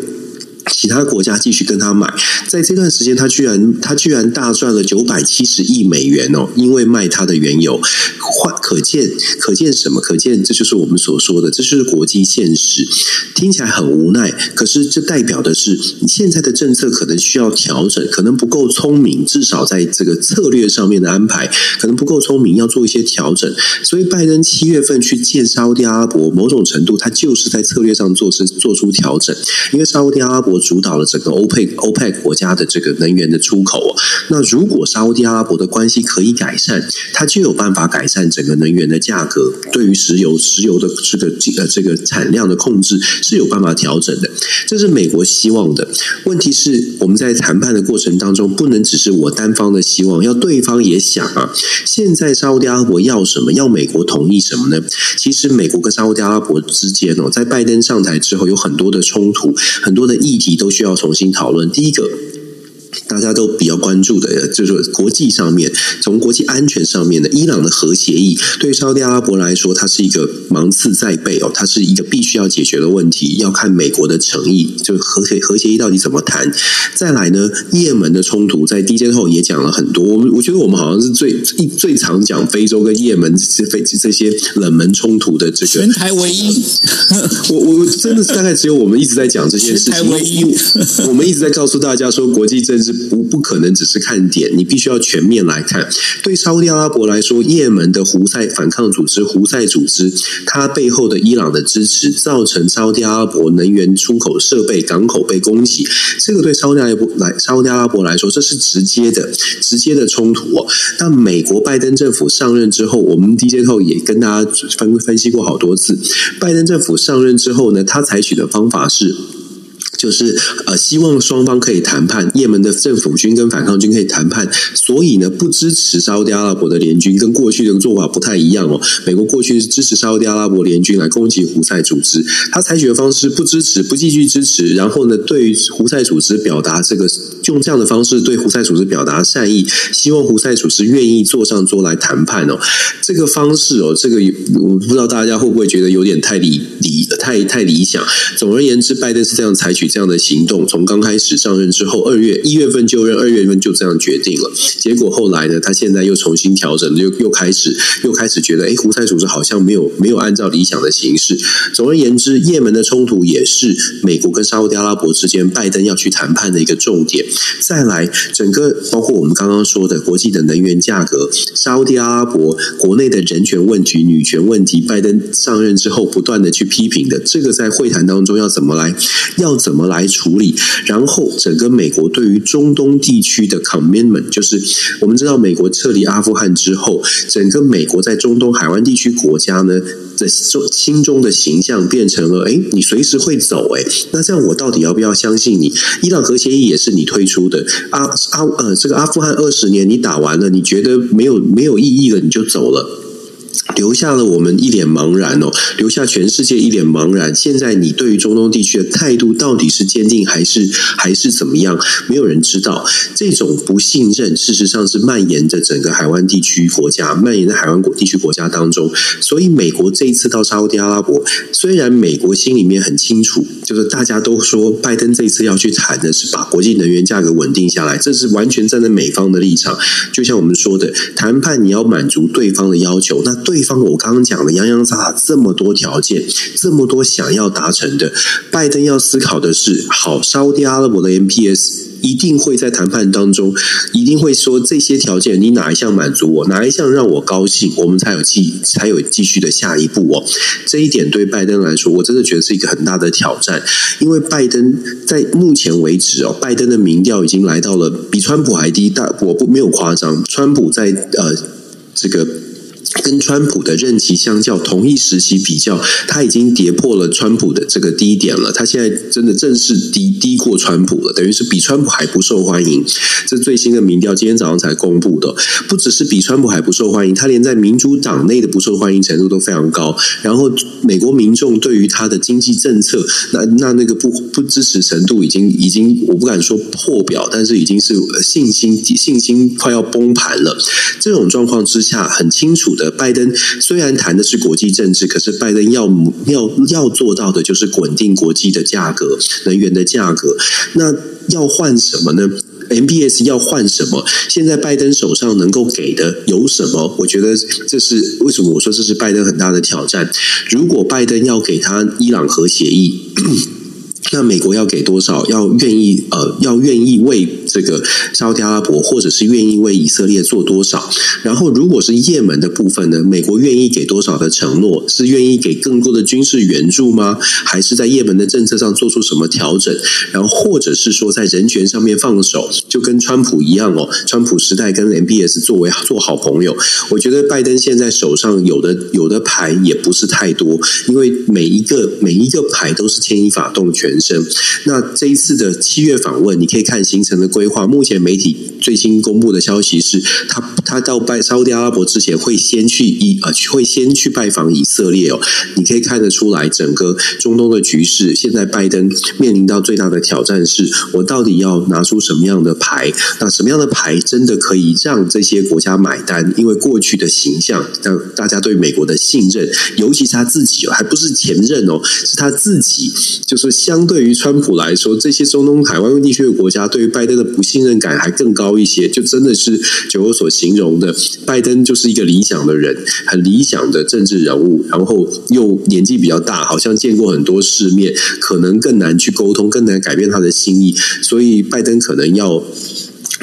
其他国家继续跟他买，在这段时间，他居然他居然大赚了九百七十亿美元哦！因为卖他的原油，换可见可见什么？可见这就是我们所说的，这就是国际现实。听起来很无奈，可是这代表的是现在的政策可能需要调整，可能不够聪明，至少在这个策略上面的安排可能不够聪明，要做一些调整。所以拜登七月份去见沙乌地阿拉伯，某种程度他就是在策略上做出做出调整，因为沙乌地阿拉伯。主导了整个欧佩欧佩国家的这个能源的出口哦。那如果沙乌地阿拉伯的关系可以改善，它就有办法改善整个能源的价格。对于石油石油的这个呃这个产量的控制是有办法调整的。这是美国希望的。问题是我们在谈判的过程当中，不能只是我单方的希望，要对方也想啊。现在沙乌地阿拉伯要什么？要美国同意什么呢？其实美国跟沙乌地阿拉伯之间哦，在拜登上台之后，有很多的冲突，很多的议题。你都需要重新讨论。第一个。大家都比较关注的，就是国际上面，从国际安全上面的伊朗的核协议，对于沙特阿拉伯来说，它是一个芒刺在背哦，它是一个必须要解决的问题，要看美国的诚意，就核协核协议到底怎么谈。再来呢，也门的冲突，在 DJ 后也讲了很多。我们我觉得我们好像是最最常讲非洲跟也门这非这些冷门冲突的这个全台唯一。<laughs> 我我真的是大概只有我们一直在讲这件事情，唯一。我们一直在告诉大家说，国际政治。至不不可能只是看点，你必须要全面来看。对沙乌地阿拉伯来说，也门的胡塞反抗组织胡塞组织，它背后的伊朗的支持，造成沙乌地阿拉伯能源出口设备港口被攻击，这个对沙乌地阿拉伯来沙乌地阿拉伯来说，这是直接的直接的冲突哦。那美国拜登政府上任之后，我们 D J 头也跟大家分分析过好多次，拜登政府上任之后呢，他采取的方法是。就是呃，希望双方可以谈判，也门的政府军跟反抗军可以谈判，所以呢，不支持沙乌地阿拉伯的联军，跟过去的做法不太一样哦。美国过去是支持沙乌地阿拉伯联军来攻击胡塞组织，他采取的方式不支持，不继续支持，然后呢，对胡塞组织表达这个用这样的方式对胡塞组织表达善意，希望胡塞组织愿意坐上桌来谈判哦。这个方式哦，这个我不知道大家会不会觉得有点太理理太太理想。总而言之，拜登是这样采取。这样的行动从刚开始上任之后，二月一月份就任，二月份就这样决定了。结果后来呢，他现在又重新调整，又又开始又开始觉得，哎，胡塞组织好像没有没有按照理想的形式。总而言之，也门的冲突也是美国跟沙乌地阿拉伯之间拜登要去谈判的一个重点。再来，整个包括我们刚刚说的国际的能源价格，沙乌地阿拉伯国内的人权问题、女权问题，拜登上任之后不断的去批评的，这个在会谈当中要怎么来，要怎。怎么来处理？然后整个美国对于中东地区的 commitment，就是我们知道美国撤离阿富汗之后，整个美国在中东海湾地区国家呢的心中的形象变成了：哎，你随时会走，哎，那这样我到底要不要相信你？伊朗核协议也是你推出的，阿阿呃，这个阿富汗二十年你打完了，你觉得没有没有意义了，你就走了。留下了我们一脸茫然哦，留下全世界一脸茫然。现在你对于中东地区的态度到底是坚定还是还是怎么样？没有人知道。这种不信任，事实上是蔓延着整个海湾地区国家，蔓延在海湾国地区国家当中。所以美国这一次到沙乌地阿拉伯，虽然美国心里面很清楚，就是大家都说拜登这次要去谈的是把国际能源价格稳定下来，这是完全站在美方的立场。就像我们说的，谈判你要满足对方的要求，那对。方，我刚刚讲的洋洋洒洒这么多条件，这么多想要达成的，拜登要思考的是：好，沙乌地阿拉伯的 MPS 一定会在谈判当中，一定会说这些条件，你哪一项满足我，哪一项让我高兴，我们才有继才有继续的下一步哦。这一点对拜登来说，我真的觉得是一个很大的挑战，因为拜登在目前为止哦，拜登的民调已经来到了比川普还低，但我不没有夸张，川普在呃这个。跟川普的任期相较，同一时期比较，他已经跌破了川普的这个低点了。他现在真的正式低低过川普了，等于是比川普还不受欢迎。这最新的民调今天早上才公布的，不只是比川普还不受欢迎，他连在民主党内的不受欢迎程度都非常高。然后美国民众对于他的经济政策，那那那个不不支持程度已经已经，我不敢说破表，但是已经是信心信心快要崩盘了。这种状况之下，很清楚的。拜登虽然谈的是国际政治，可是拜登要要要做到的就是稳定国际的价格、能源的价格。那要换什么呢？MBS 要换什么？现在拜登手上能够给的有什么？我觉得这是为什么我说这是拜登很大的挑战。如果拜登要给他伊朗核协议。那美国要给多少？要愿意呃，要愿意为这个沙特阿拉伯，或者是愿意为以色列做多少？然后，如果是也门的部分呢？美国愿意给多少的承诺？是愿意给更多的军事援助吗？还是在也门的政策上做出什么调整？然后，或者是说在人权上面放手，就跟川普一样哦。川普时代跟 MBS 作为做好朋友，我觉得拜登现在手上有的有的牌也不是太多，因为每一个每一个牌都是牵一发动全。生那这一次的七月访问，你可以看行程的规划。目前媒体最新公布的消息是，他他到拜沙特阿拉伯之前，会先去以呃会先去拜访以色列哦。你可以看得出来，整个中东的局势，现在拜登面临到最大的挑战是，我到底要拿出什么样的牌？那什么样的牌真的可以让这些国家买单？因为过去的形象，让大家对美国的信任，尤其是他自己哦，还不是前任哦，是他自己，就是相对。于川普来说，这些中东海湾地区的国家对于拜登的不信任感还更高一些。就真的是就我所形容的，拜登就是一个理想的人，很理想的政治人物，然后又年纪比较大，好像见过很多世面，可能更难去沟通，更难改变他的心意，所以拜登可能要。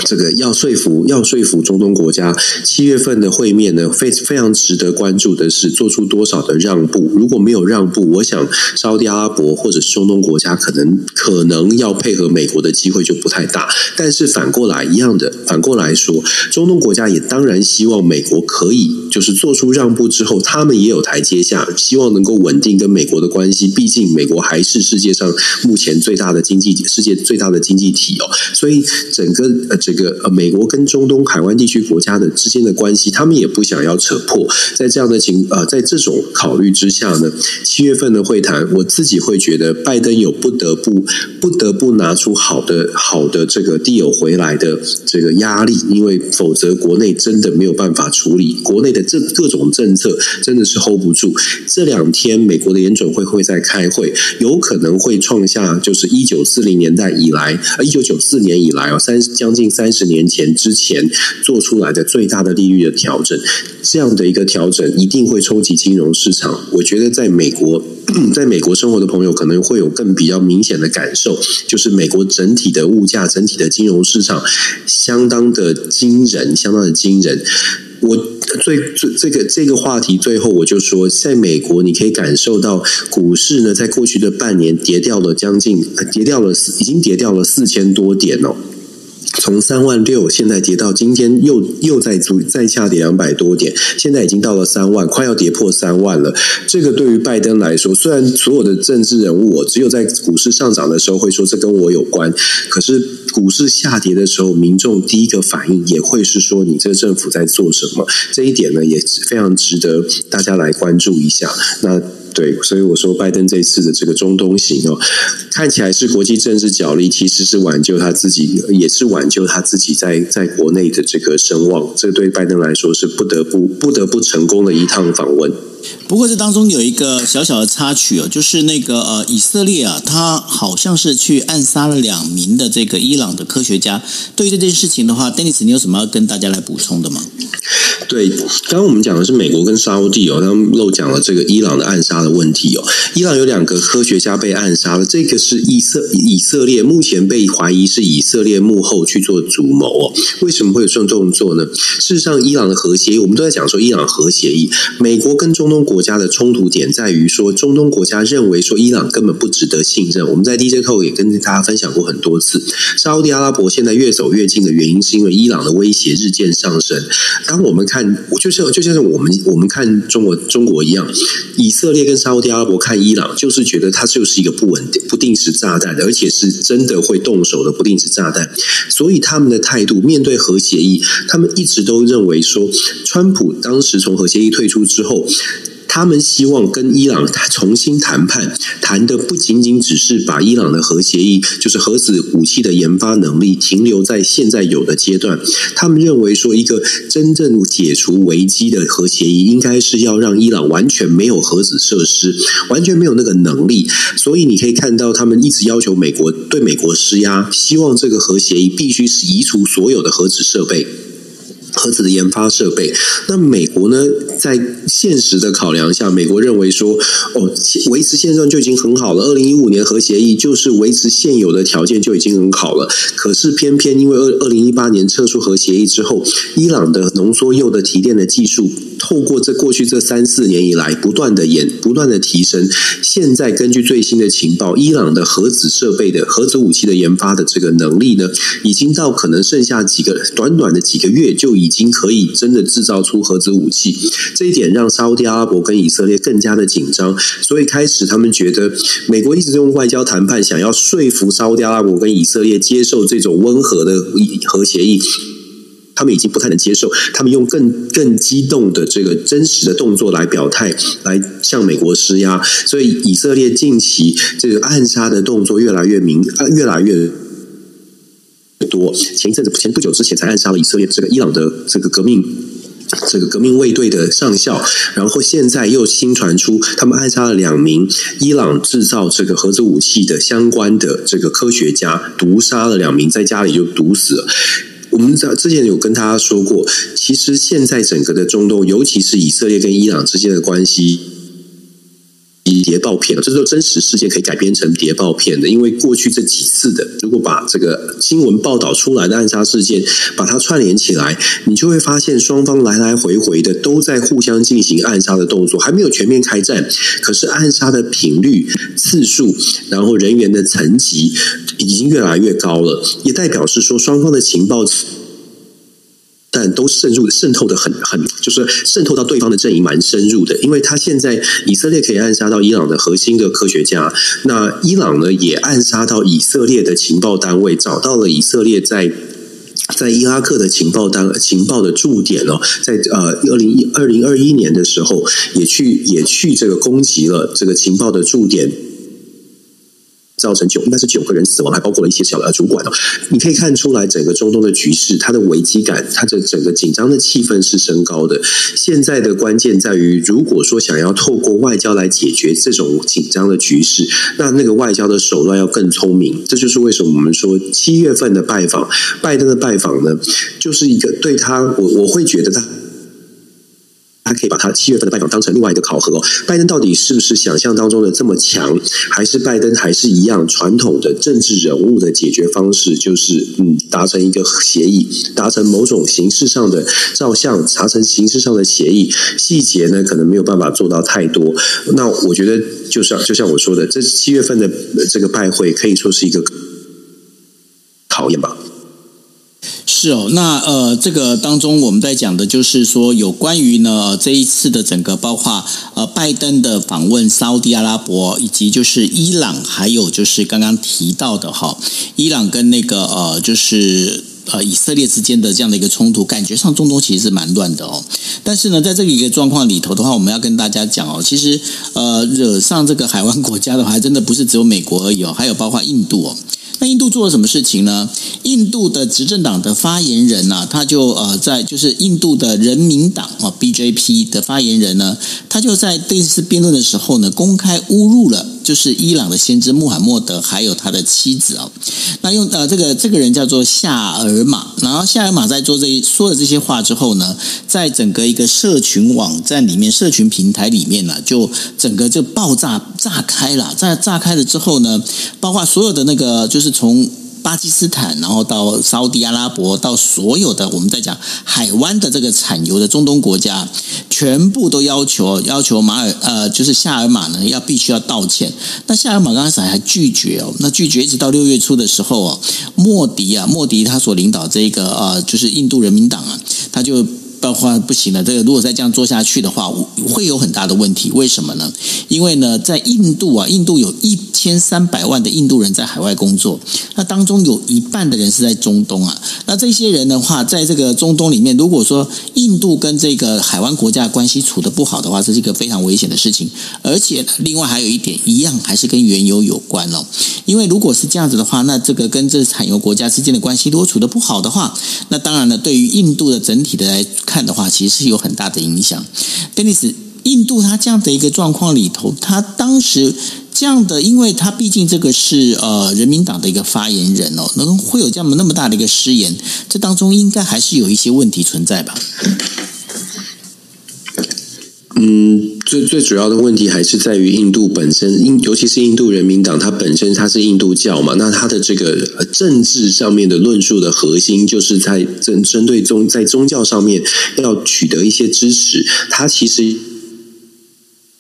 这个要说服，要说服中东国家，七月份的会面呢，非非常值得关注的是，做出多少的让步。如果没有让步，我想沙乌地阿拉伯或者是中东国家可能可能要配合美国的机会就不太大。但是反过来一样的，反过来说，中东国家也当然希望美国可以就是做出让步之后，他们也有台阶下，希望能够稳定跟美国的关系。毕竟美国还是世界上目前最大的经济，世界最大的经济体哦，所以整个呃。这个呃，美国跟中东海湾地区国家的之间的关系，他们也不想要扯破。在这样的情呃，在这种考虑之下呢，七月份的会谈，我自己会觉得拜登有不得不不得不拿出好的好的这个 deal 回来的这个压力，因为否则国内真的没有办法处理国内的这各种政策，真的是 hold 不住。这两天美国的联准会会在开会，有可能会创下就是一九四零年代以来，呃，一九九四年以来哦，三将近。三十年前之前做出来的最大的利率的调整，这样的一个调整一定会冲击金融市场。我觉得在美国，<clears throat> 在美国生活的朋友可能会有更比较明显的感受，就是美国整体的物价、整体的金融市场相当的惊人，相当的惊人。我最最这个这个话题最后我就说，在美国你可以感受到股市呢，在过去的半年跌掉了将近，跌掉了已经跌掉了四千多点哦。从三万六现在跌到今天又又再足再下跌两百多点，现在已经到了三万，快要跌破三万了。这个对于拜登来说，虽然所有的政治人物，我只有在股市上涨的时候会说这跟我有关，可是股市下跌的时候，民众第一个反应也会是说你这个政府在做什么？这一点呢，也非常值得大家来关注一下。那。对，所以我说拜登这次的这个中东行哦，看起来是国际政治角力，其实是挽救他自己，也是挽救他自己在在国内的这个声望。这对拜登来说是不得不不得不成功的一趟访问。不过这当中有一个小小的插曲哦，就是那个呃以色列啊，他好像是去暗杀了两名的这个伊朗的科学家。对于这件事情的话，Dennis，你有什么要跟大家来补充的吗？对，刚刚我们讲的是美国跟沙乌地哦，他们漏讲了这个伊朗的暗杀的问题哦。伊朗有两个科学家被暗杀了，这个是以色以色列目前被怀疑是以色列幕后去做主谋哦。为什么会有这种动作呢？事实上，伊朗的核协议，我们都在讲说伊朗核协议，美国跟中东国家的冲突点在于说，中东国家认为说伊朗根本不值得信任。我们在 DJ Talk 也跟大家分享过很多次，沙乌地阿拉伯现在越走越近的原因，是因为伊朗的威胁日渐上升。当我们看，就像就像是我们我们看中国中国一样，以色列跟沙乌地阿拉伯看伊朗，就是觉得它就是一个不稳定、不定时炸弹，而且是真的会动手的不定时炸弹。所以他们的态度面对核协议，他们一直都认为说，川普当时从核协议退出之后。他们希望跟伊朗重新谈判，谈的不仅仅只是把伊朗的核协议，就是核子武器的研发能力停留在现在有的阶段。他们认为说，一个真正解除危机的核协议，应该是要让伊朗完全没有核子设施，完全没有那个能力。所以你可以看到，他们一直要求美国对美国施压，希望这个核协议必须是移除所有的核子设备。核子的研发设备，那美国呢？在现实的考量下，美国认为说，哦，维持现状就已经很好了。二零一五年核协议就是维持现有的条件就已经很好了。可是偏偏因为二二零一八年撤出核协议之后，伊朗的浓缩铀的提炼的技术，透过这过去这三四年以来不断的演不断的提升。现在根据最新的情报，伊朗的核子设备的核子武器的研发的这个能力呢，已经到可能剩下几个短短的几个月就已。已经可以真的制造出核子武器，这一点让沙乌地阿拉伯跟以色列更加的紧张，所以开始他们觉得美国一直用外交谈判想要说服沙乌地阿拉伯跟以色列接受这种温和的核协议，他们已经不太能接受，他们用更更激动的这个真实的动作来表态，来向美国施压，所以以色列近期这个暗杀的动作越来越明，越来越。多前一阵子前不久之前才暗杀了以色列这个伊朗的这个革命这个革命卫队的上校，然后现在又新传出他们暗杀了两名伊朗制造这个核子武器的相关的这个科学家，毒杀了两名，在家里就毒死了。我们在之前有跟大家说过，其实现在整个的中东，尤其是以色列跟伊朗之间的关系。以谍报片，这是真实事件可以改编成谍报片的。因为过去这几次的，如果把这个新闻报道出来的暗杀事件，把它串联起来，你就会发现双方来来回回的都在互相进行暗杀的动作，还没有全面开战，可是暗杀的频率、次数，然后人员的层级已经越来越高了，也代表是说双方的情报。但都渗入渗透的很很，就是渗透到对方的阵营蛮深入的，因为他现在以色列可以暗杀到伊朗的核心的科学家，那伊朗呢也暗杀到以色列的情报单位，找到了以色列在在伊拉克的情报单情报的驻点哦，在呃二零一二零二一年的时候，也去也去这个攻击了这个情报的驻点。造成九应该是九个人死亡，还包括了一些小的主管哦。你可以看出来，整个中东的局势，它的危机感，它的整个紧张的气氛是升高的。现在的关键在于，如果说想要透过外交来解决这种紧张的局势，那那个外交的手段要更聪明。这就是为什么我们说七月份的拜访，拜登的拜访呢，就是一个对他，我我会觉得他。他可以把他七月份的拜访当成另外一个考核哦。拜登到底是不是想象当中的这么强，还是拜登还是一样传统的政治人物的解决方式，就是嗯，达成一个协议，达成某种形式上的照相，达成形式上的协议，细节呢可能没有办法做到太多。那我觉得，就像就像我说的，这七月份的这个拜会可以说是一个考验吧。是哦，那呃，这个当中我们在讲的就是说，有关于呢这一次的整个，包括呃拜登的访问沙乌地阿拉伯，以及就是伊朗，还有就是刚刚提到的哈，伊朗跟那个呃就是呃以色列之间的这样的一个冲突，感觉上中东其实是蛮乱的哦。但是呢，在这个一个状况里头的话，我们要跟大家讲哦，其实呃惹上这个海湾国家的话，还真的不是只有美国而已哦，还有包括印度哦。那印度做了什么事情呢？印度的执政党的发言人呢、他就呃在就是印度的人民党啊 BJP 的发言人呢，他就在这次辩论的时候呢，公开侮辱了就是伊朗的先知穆罕默德还有他的妻子啊。那用呃这个这个人叫做夏尔马，然后夏尔马在做这一说了这些话之后呢，在整个一个社群网站里面、社群平台里面呢，就整个就爆炸炸开了，在炸开了之后呢，包括所有的那个就是。从巴基斯坦，然后到沙乌地阿拉伯，到所有的我们在讲海湾的这个产油的中东国家，全部都要求要求马尔呃，就是夏尔马呢要必须要道歉。那夏尔马刚开始还拒绝哦，那拒绝一直到六月初的时候哦，莫迪啊，莫迪他所领导这个呃，就是印度人民党啊，他就。的话不行了，这个如果再这样做下去的话，会有很大的问题。为什么呢？因为呢，在印度啊，印度有一千三百万的印度人在海外工作，那当中有一半的人是在中东啊。那这些人的话，在这个中东里面，如果说印度跟这个海湾国家关系处得不好的话，这是一个非常危险的事情。而且另外还有一点，一样还是跟原油有关哦。因为如果是这样子的话，那这个跟这产油国家之间的关系如果处得不好的话，那当然了，对于印度的整体的来看的话，其实是有很大的影响。Dennis，印度他这样的一个状况里头，他当时这样的，因为他毕竟这个是呃人民党的一个发言人哦，能会有这样那么大的一个失言，这当中应该还是有一些问题存在吧？嗯，最最主要的问题还是在于印度本身，印尤其是印度人民党，它本身它是印度教嘛，那它的这个政治上面的论述的核心，就是在针针对宗在宗教上面要取得一些支持，它其实。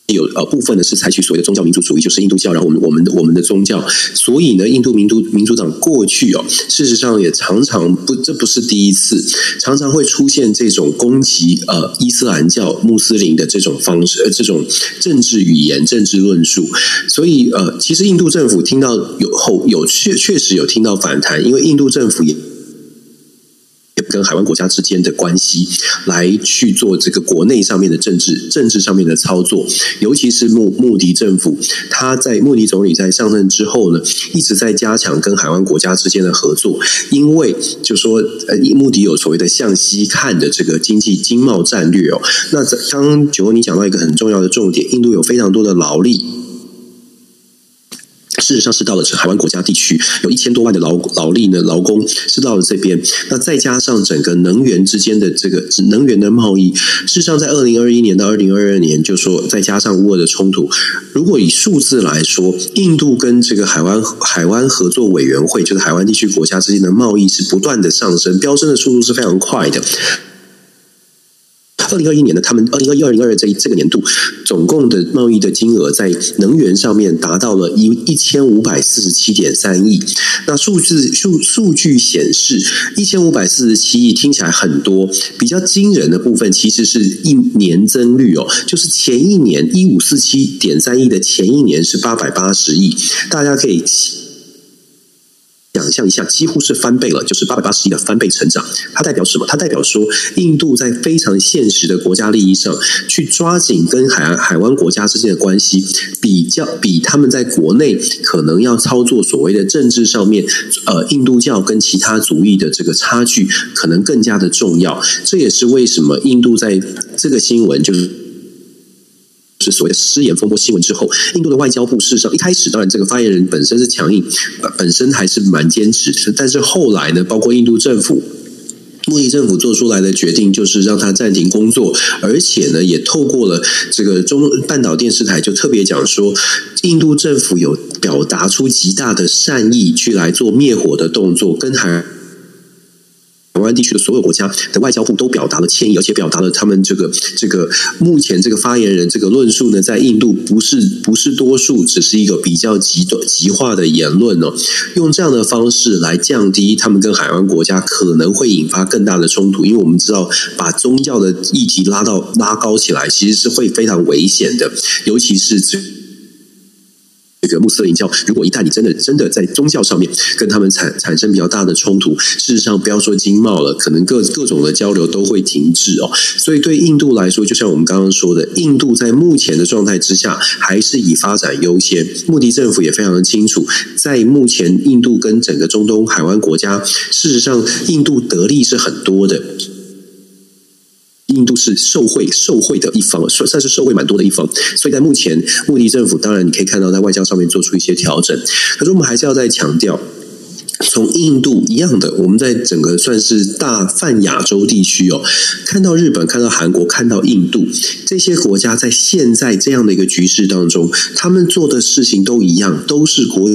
有呃部分呢是采取所谓的宗教民族主义，就是印度教，然后我们我们的我们的宗教，所以呢，印度民族民主党过去哦，事实上也常常不，这不是第一次，常常会出现这种攻击呃伊斯兰教穆斯林的这种方式，呃这种政治语言、政治论述，所以呃，其实印度政府听到有后有确确实有听到反弹，因为印度政府也。跟海湾国家之间的关系，来去做这个国内上面的政治政治上面的操作。尤其是穆穆迪政府，他在穆迪总理在上任之后呢，一直在加强跟海湾国家之间的合作，因为就说呃，穆迪有所谓的向西看的这个经济经贸战略哦。那刚刚九欧你讲到一个很重要的重点，印度有非常多的劳力。事实上是到了海湾国家地区，有一千多万的劳劳力呢，劳工是到了这边。那再加上整个能源之间的这个能源的贸易，事实上在二零二一年到二零二二年，就说再加上乌俄的冲突，如果以数字来说，印度跟这个海湾海湾合作委员会，就是海湾地区国家之间的贸易是不断的上升，飙升的速度是非常快的。二零二一年呢，他们二零二一、二零二二这这个年度，总共的贸易的金额在能源上面达到了一一千五百四十七点三亿。那数字数数据显示，一千五百四十七亿听起来很多，比较惊人的部分其实是一年增率哦，就是前一年一五四七点三亿的前一年是八百八十亿，大家可以。想象一下，几乎是翻倍了，就是八百八十亿的翻倍成长。它代表什么？它代表说，印度在非常现实的国家利益上去抓紧跟海岸海湾国家之间的关系，比较比他们在国内可能要操作所谓的政治上面，呃，印度教跟其他族裔的这个差距可能更加的重要。这也是为什么印度在这个新闻就是。是所谓的失言风波新闻之后，印度的外交部事实上一开始，当然这个发言人本身是强硬，本身还是蛮坚持，但是后来呢，包括印度政府、莫迪政府做出来的决定，就是让他暂停工作，而且呢，也透过了这个中半岛电视台就特别讲说，印度政府有表达出极大的善意去来做灭火的动作，跟海。台湾地区的所有国家的外交部都表达了歉意，而且表达了他们这个这个目前这个发言人这个论述呢，在印度不是不是多数，只是一个比较极端极化的言论哦。用这样的方式来降低他们跟海湾国家可能会引发更大的冲突，因为我们知道把宗教的议题拉到拉高起来，其实是会非常危险的，尤其是这。个穆斯林教，如果一旦你真的真的在宗教上面跟他们产产生比较大的冲突，事实上不要说经贸了，可能各各种的交流都会停滞哦。所以对印度来说，就像我们刚刚说的，印度在目前的状态之下，还是以发展优先。穆迪政府也非常的清楚，在目前印度跟整个中东海湾国家，事实上印度得利是很多的。印度是受惠受惠的一方，算算是受惠蛮多的一方，所以在目前，穆迪政府当然你可以看到在外交上面做出一些调整，可是我们还是要再强调，从印度一样的，我们在整个算是大泛亚洲地区哦，看到日本、看到韩国、看到印度这些国家，在现在这样的一个局势当中，他们做的事情都一样，都是国。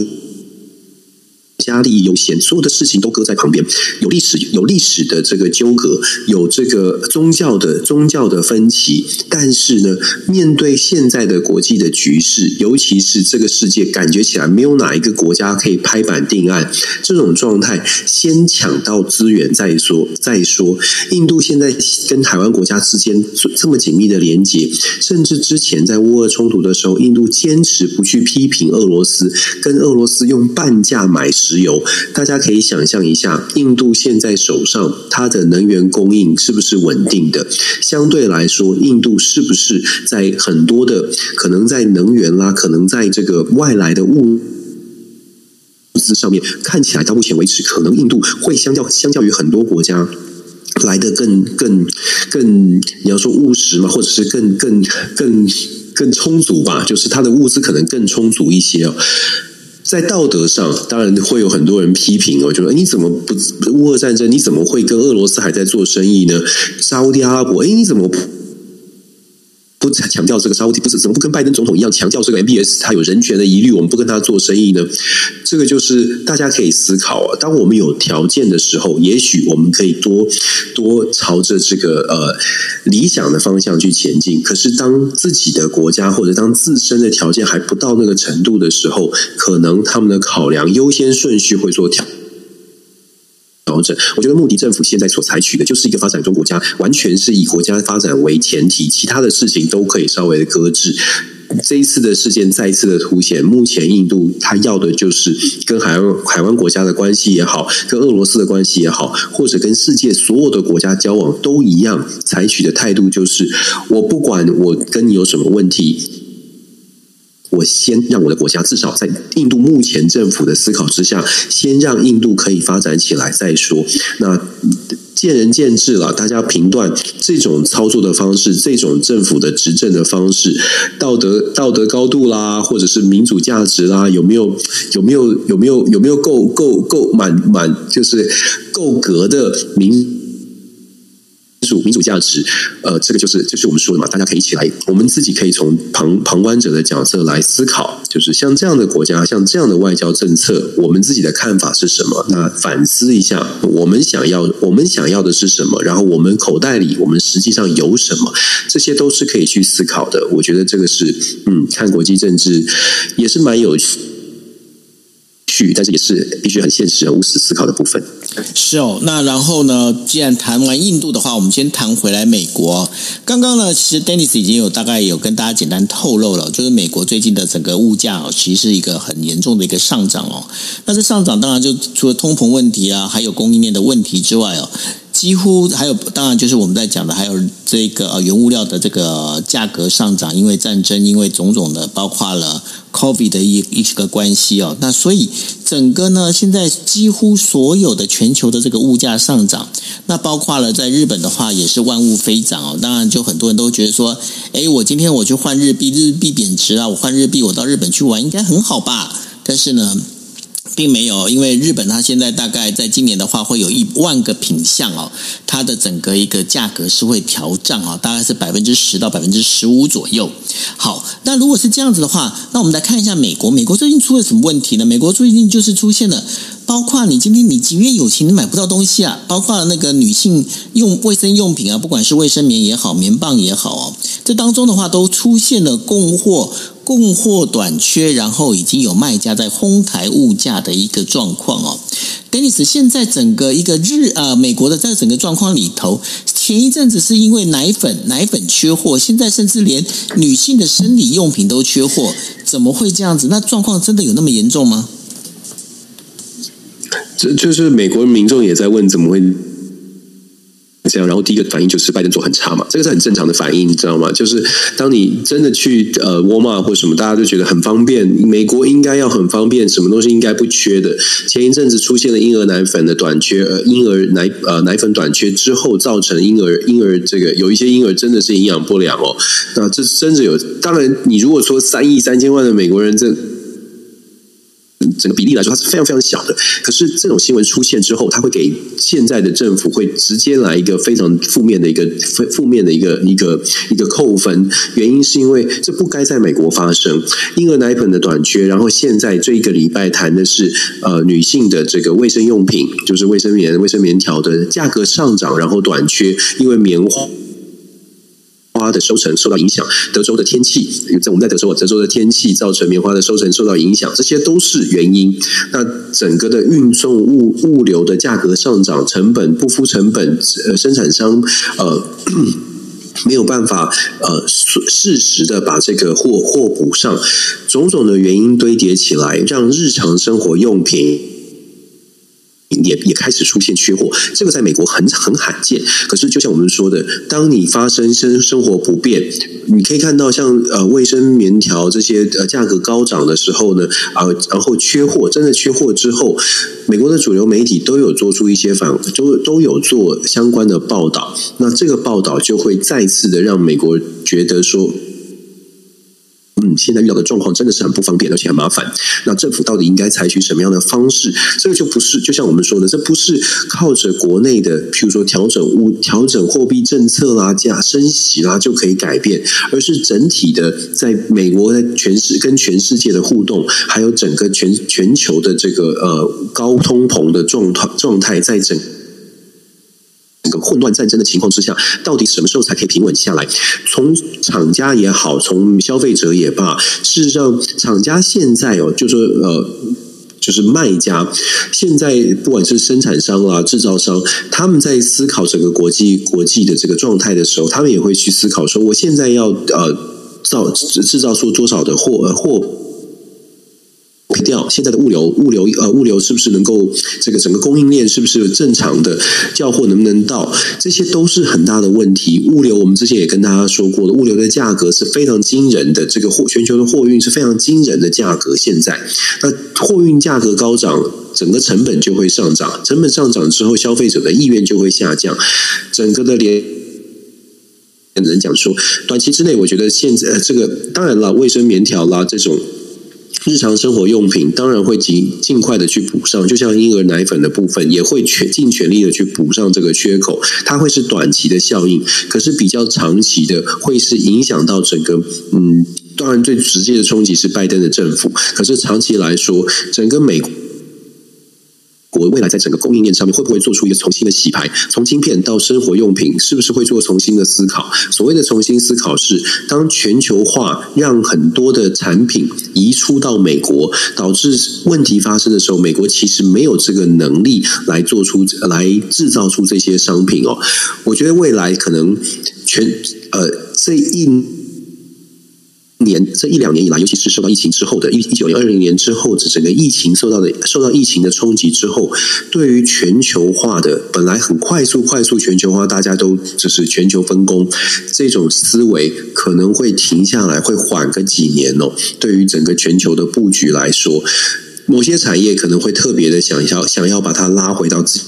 家利益优先，所有的事情都搁在旁边。有历史，有历史的这个纠葛，有这个宗教的宗教的分歧。但是呢，面对现在的国际的局势，尤其是这个世界感觉起来没有哪一个国家可以拍板定案，这种状态，先抢到资源再说。再说，印度现在跟台湾国家之间这么紧密的连接，甚至之前在乌俄冲突的时候，印度坚持不去批评俄罗斯，跟俄罗斯用半价买石油，大家可以想象一下，印度现在手上它的能源供应是不是稳定的？相对来说，印度是不是在很多的可能在能源啦，可能在这个外来的物资上面，看起来到目前为止，可能印度会相较相较于很多国家来的更更更，你要说务实嘛，或者是更更更更充足吧？就是它的物资可能更充足一些哦。在道德上，当然会有很多人批评我，就说你怎么不乌俄战争？你怎么会跟俄罗斯还在做生意呢？沙乌地阿拉伯，哎，你怎么不？强调这个沙乌地不是怎么不跟拜登总统一样强调这个 MBS 他有人权的疑虑，我们不跟他做生意呢？这个就是大家可以思考啊。当我们有条件的时候，也许我们可以多多朝着这个呃理想的方向去前进。可是当自己的国家或者当自身的条件还不到那个程度的时候，可能他们的考量优先顺序会做调。调整，我觉得穆迪政府现在所采取的就是一个发展中国家，完全是以国家发展为前提，其他的事情都可以稍微的搁置。这一次的事件再一次的凸显，目前印度他要的就是跟海湾海湾国家的关系也好，跟俄罗斯的关系也好，或者跟世界所有的国家交往都一样，采取的态度就是，我不管我跟你有什么问题，我先让我的国家至少在印度目前政府的思考之下，先让印度可以发展起来再说。那。见仁见智了，大家评断这种操作的方式，这种政府的执政的方式，道德道德高度啦，或者是民主价值啦，有没有有没有有没有有没有够够够满满，就是够格的民。主民主价值，呃，这个就是就是我们说的嘛，大家可以一起来，我们自己可以从旁旁观者的角色来思考，就是像这样的国家，像这样的外交政策，我们自己的看法是什么？那反思一下，我们想要我们想要的是什么？然后我们口袋里我们实际上有什么？这些都是可以去思考的。我觉得这个是，嗯，看国际政治也是蛮有趣。但是也是必须很现实、很务实思考的部分。是哦，那然后呢？既然谈完印度的话，我们先谈回来美国。刚刚呢，其实 Dennis 已经有大概有跟大家简单透露了，就是美国最近的整个物价哦，其实是一个很严重的一个上涨哦。那这上涨当然就除了通膨问题啊，还有供应链的问题之外哦。几乎还有，当然就是我们在讲的，还有这个呃原物料的这个价格上涨，因为战争，因为种种的，包括了 COVID 的一一个关系哦。那所以整个呢，现在几乎所有的全球的这个物价上涨，那包括了在日本的话，也是万物飞涨哦。当然，就很多人都觉得说，诶，我今天我去换日币，日币贬值啊，我换日币，我到日本去玩应该很好吧？但是呢。并没有，因为日本它现在大概在今年的话，会有一万个品项哦，它的整个一个价格是会调涨啊，大概是百分之十到百分之十五左右。好，那如果是这样子的话，那我们来看一下美国，美国最近出了什么问题呢？美国最近就是出现了，包括你今天你即便有钱，你买不到东西啊，包括那个女性用卫生用品啊，不管是卫生棉也好，棉棒也好哦，这当中的话都出现了供货。供货短缺，然后已经有卖家在哄抬物价的一个状况哦。Dennis，现在整个一个日呃美国的在整个状况里头，前一阵子是因为奶粉奶粉缺货，现在甚至连女性的生理用品都缺货，怎么会这样子？那状况真的有那么严重吗？这就是美国民众也在问，怎么会？这样，然后第一个反应就是拜登做很差嘛，这个是很正常的反应，你知道吗？就是当你真的去呃沃尔玛或什么，大家都觉得很方便，美国应该要很方便，什么东西应该不缺的。前一阵子出现了婴儿奶粉的短缺，呃，婴儿奶呃奶粉短缺之后，造成婴儿婴儿这个有一些婴儿真的是营养不良哦。那这真的有，当然你如果说三亿三千万的美国人这。整个比例来说，它是非常非常小的。可是这种新闻出现之后，它会给现在的政府会直接来一个非常负面的一个负负面的一个一个一个扣分。原因是因为这不该在美国发生，婴儿奶粉的短缺。然后现在这一个礼拜谈的是呃女性的这个卫生用品，就是卫生棉、卫生棉条的价格上涨，然后短缺，因为棉花。花的收成受到影响，德州的天气，在我们在德州，德州的天气造成棉花的收成受到影响，这些都是原因。那整个的运送物物流的价格上涨，成本不敷成本，呃，生产商呃 <clears throat> 没有办法呃适时的把这个货货补上，种种的原因堆叠起来，让日常生活用品。也也开始出现缺货，这个在美国很很罕见。可是就像我们说的，当你发生生生活不便，你可以看到像呃卫生棉条这些呃价格高涨的时候呢，啊、呃，然后缺货，真的缺货之后，美国的主流媒体都有做出一些反，都都有做相关的报道。那这个报道就会再次的让美国觉得说。嗯，现在遇到的状况真的是很不方便，而且很麻烦。那政府到底应该采取什么样的方式？这个就不是，就像我们说的，这不是靠着国内的，譬如说调整物、调整货币政策啦、加升息啦就可以改变，而是整体的，在美国的全世跟全世界的互动，还有整个全全球的这个呃高通膨的状态状态，在整。个混乱战争的情况之下，到底什么时候才可以平稳下来？从厂家也好，从消费者也罢，事实上，厂家现在哦，就说呃，就是卖家，现在不管是生产商啊、制造商，他们在思考整个国际国际的这个状态的时候，他们也会去思考说，我现在要呃。造制造出多少的货呃货。掉现在的物流物流呃物流是不是能够这个整个供应链是不是正常的交货能不能到这些都是很大的问题。物流我们之前也跟大家说过了，物流的价格是非常惊人的，这个货全球的货运是非常惊人的价格。现在那货运价格高涨，整个成本就会上涨，成本上涨之后，消费者的意愿就会下降，整个的连人讲说，短期之内，我觉得现在这个当然了，卫生棉条啦这种。日常生活用品当然会尽尽快的去补上，就像婴儿奶粉的部分也会全尽全力的去补上这个缺口，它会是短期的效应，可是比较长期的会是影响到整个嗯，当然最直接的冲击是拜登的政府，可是长期来说，整个美国。国未来在整个供应链上面会不会做出一个重新的洗牌？从芯片到生活用品，是不是会做重新的思考？所谓的重新思考是，当全球化让很多的产品移出到美国，导致问题发生的时候，美国其实没有这个能力来做出、来制造出这些商品哦。我觉得未来可能全呃这一。年这一两年以来，尤其是受到疫情之后的，一一九年、二零年之后，这整个疫情受到的受到疫情的冲击之后，对于全球化的本来很快速、快速全球化，大家都就是全球分工这种思维可能会停下来，会缓个几年哦。对于整个全球的布局来说，某些产业可能会特别的想要想要把它拉回到自己。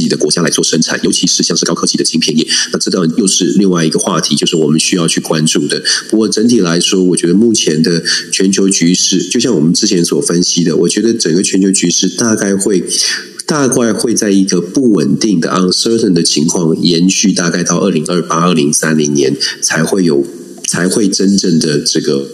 自己的国家来做生产，尤其是像是高科技的晶片业，那这当然又是另外一个话题，就是我们需要去关注的。不过整体来说，我觉得目前的全球局势，就像我们之前所分析的，我觉得整个全球局势大概会大概会在一个不稳定的 uncertain 的情况延续，大概到二零二八、二零三零年才会有才会真正的这个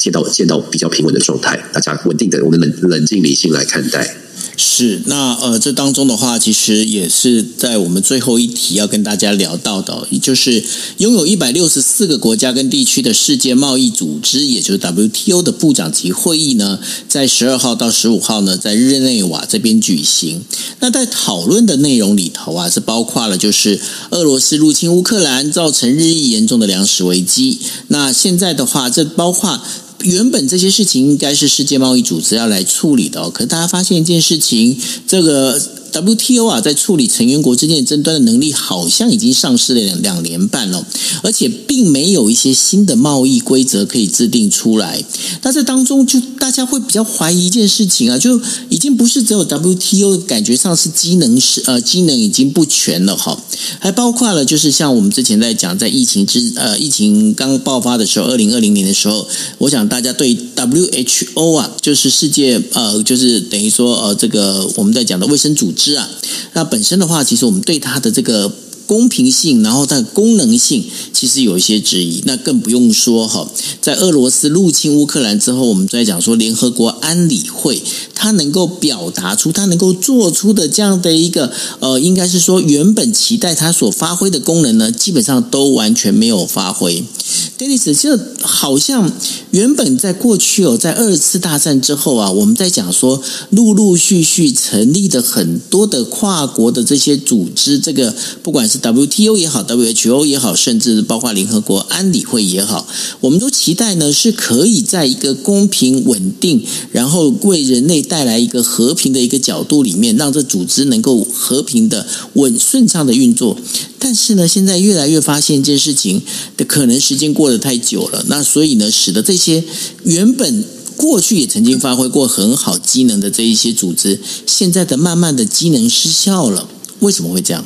见到见到比较平稳的状态，大家稳定的，我们冷冷静理性来看待。是，那呃，这当中的话，其实也是在我们最后一题要跟大家聊到的，也就是拥有一百六十四个国家跟地区的世界贸易组织，也就是 WTO 的部长级会议呢，在十二号到十五号呢，在日内瓦这边举行。那在讨论的内容里头啊，是包括了就是俄罗斯入侵乌克兰，造成日益严重的粮食危机。那现在的话，这包括。原本这些事情应该是世界贸易组织要来处理的哦，可是大家发现一件事情，这个。WTO 啊，在处理成员国之间争端的能力好像已经丧失了两两年半了，而且并没有一些新的贸易规则可以制定出来。那这当中，就大家会比较怀疑一件事情啊，就已经不是只有 WTO 感觉上是机能是呃机能已经不全了哈，还包括了就是像我们之前在讲，在疫情之呃疫情刚爆发的时候，二零二零年的时候，我想大家对 WHO 啊，就是世界呃就是等于说呃这个我们在讲的卫生组知。啊，那本身的话，其实我们对它的这个公平性，然后它的功能性，其实有一些质疑。那更不用说哈，在俄罗斯入侵乌克兰之后，我们在讲说联合国安理会，它能够表达出，它能够做出的这样的一个呃，应该是说原本期待它所发挥的功能呢，基本上都完全没有发挥。Dennis，就好像原本在过去哦，在二次大战之后啊，我们在讲说陆陆续续成立的很多的跨国的这些组织，这个不管是 WTO 也好，WHO 也好，甚至包括联合国安理会也好，我们都期待呢是可以在一个公平稳定，然后为人类带来一个和平的一个角度里面，让这组织能够和平的稳顺畅的运作。但是呢，现在越来越发现一件事情的可能时间过得太久了，那所以呢，使得这些原本过去也曾经发挥过很好机能的这一些组织，现在的慢慢的机能失效了。为什么会这样？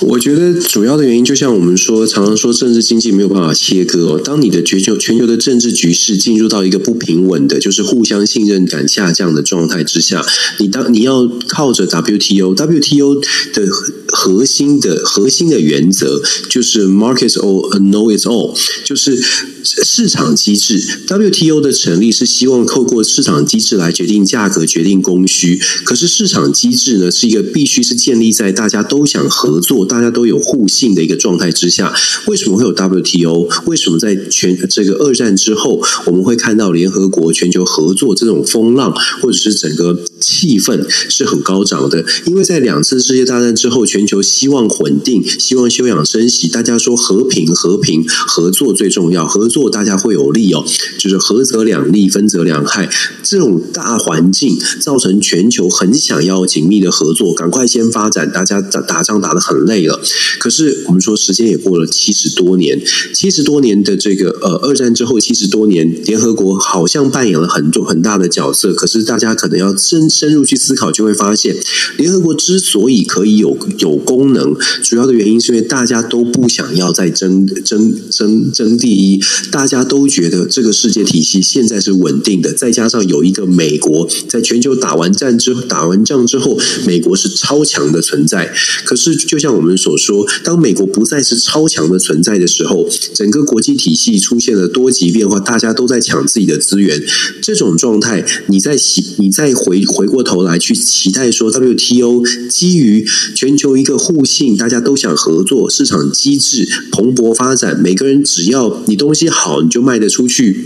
我觉得主要的原因，就像我们说，常常说政治经济没有办法切割。当你的全球全球的政治局势进入到一个不平稳的，就是互相信任感下降的状态之下，你当你要靠着 WTO，WTO 的核心的核心的原则就是 Markets all know it all，就是。市场机制，WTO 的成立是希望透过市场机制来决定价格、决定供需。可是市场机制呢，是一个必须是建立在大家都想合作、大家都有互信的一个状态之下。为什么会有 WTO？为什么在全这个二战之后，我们会看到联合国全球合作这种风浪，或者是整个气氛是很高涨的？因为在两次世界大战之后，全全球希望稳定，希望休养生息，大家说和平、和平、合作最重要，合。作大家会有利哦，就是合则两利，分则两害。这种大环境造成全球很想要紧密的合作，赶快先发展。大家打打仗打得很累了，可是我们说时间也过了七十多年，七十多年的这个呃二战之后七十多年，联合国好像扮演了很多很大的角色。可是大家可能要深深入去思考，就会发现，联合国之所以可以有有功能，主要的原因是因为大家都不想要再争争争争第一。大家都觉得这个世界体系现在是稳定的，再加上有一个美国，在全球打完战之后，打完仗之后，美国是超强的存在。可是，就像我们所说，当美国不再是超强的存在的时候，整个国际体系出现了多极变化，大家都在抢自己的资源。这种状态，你再你再回回过头来去期待说，WTO 基于全球一个互信，大家都想合作，市场机制蓬勃发展，每个人只要你东西。好，你就卖得出去，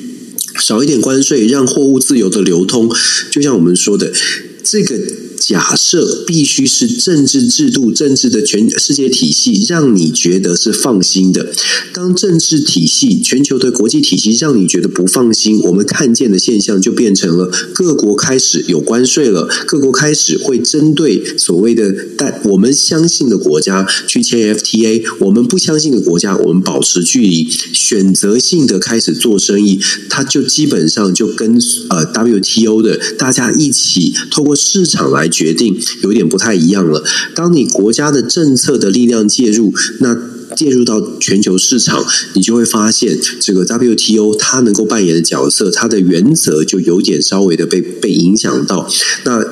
少一点关税，让货物自由的流通。就像我们说的，这个。假设必须是政治制度、政治的全世界体系，让你觉得是放心的。当政治体系、全球的国际体系让你觉得不放心，我们看见的现象就变成了各国开始有关税了，各国开始会针对所谓的但我们相信的国家去签 FTA，我们不相信的国家我们保持距离，选择性的开始做生意，它就基本上就跟呃 WTO 的大家一起透过市场来。决定有点不太一样了。当你国家的政策的力量介入，那介入到全球市场，你就会发现这个 WTO 它能够扮演的角色，它的原则就有点稍微的被被影响到。那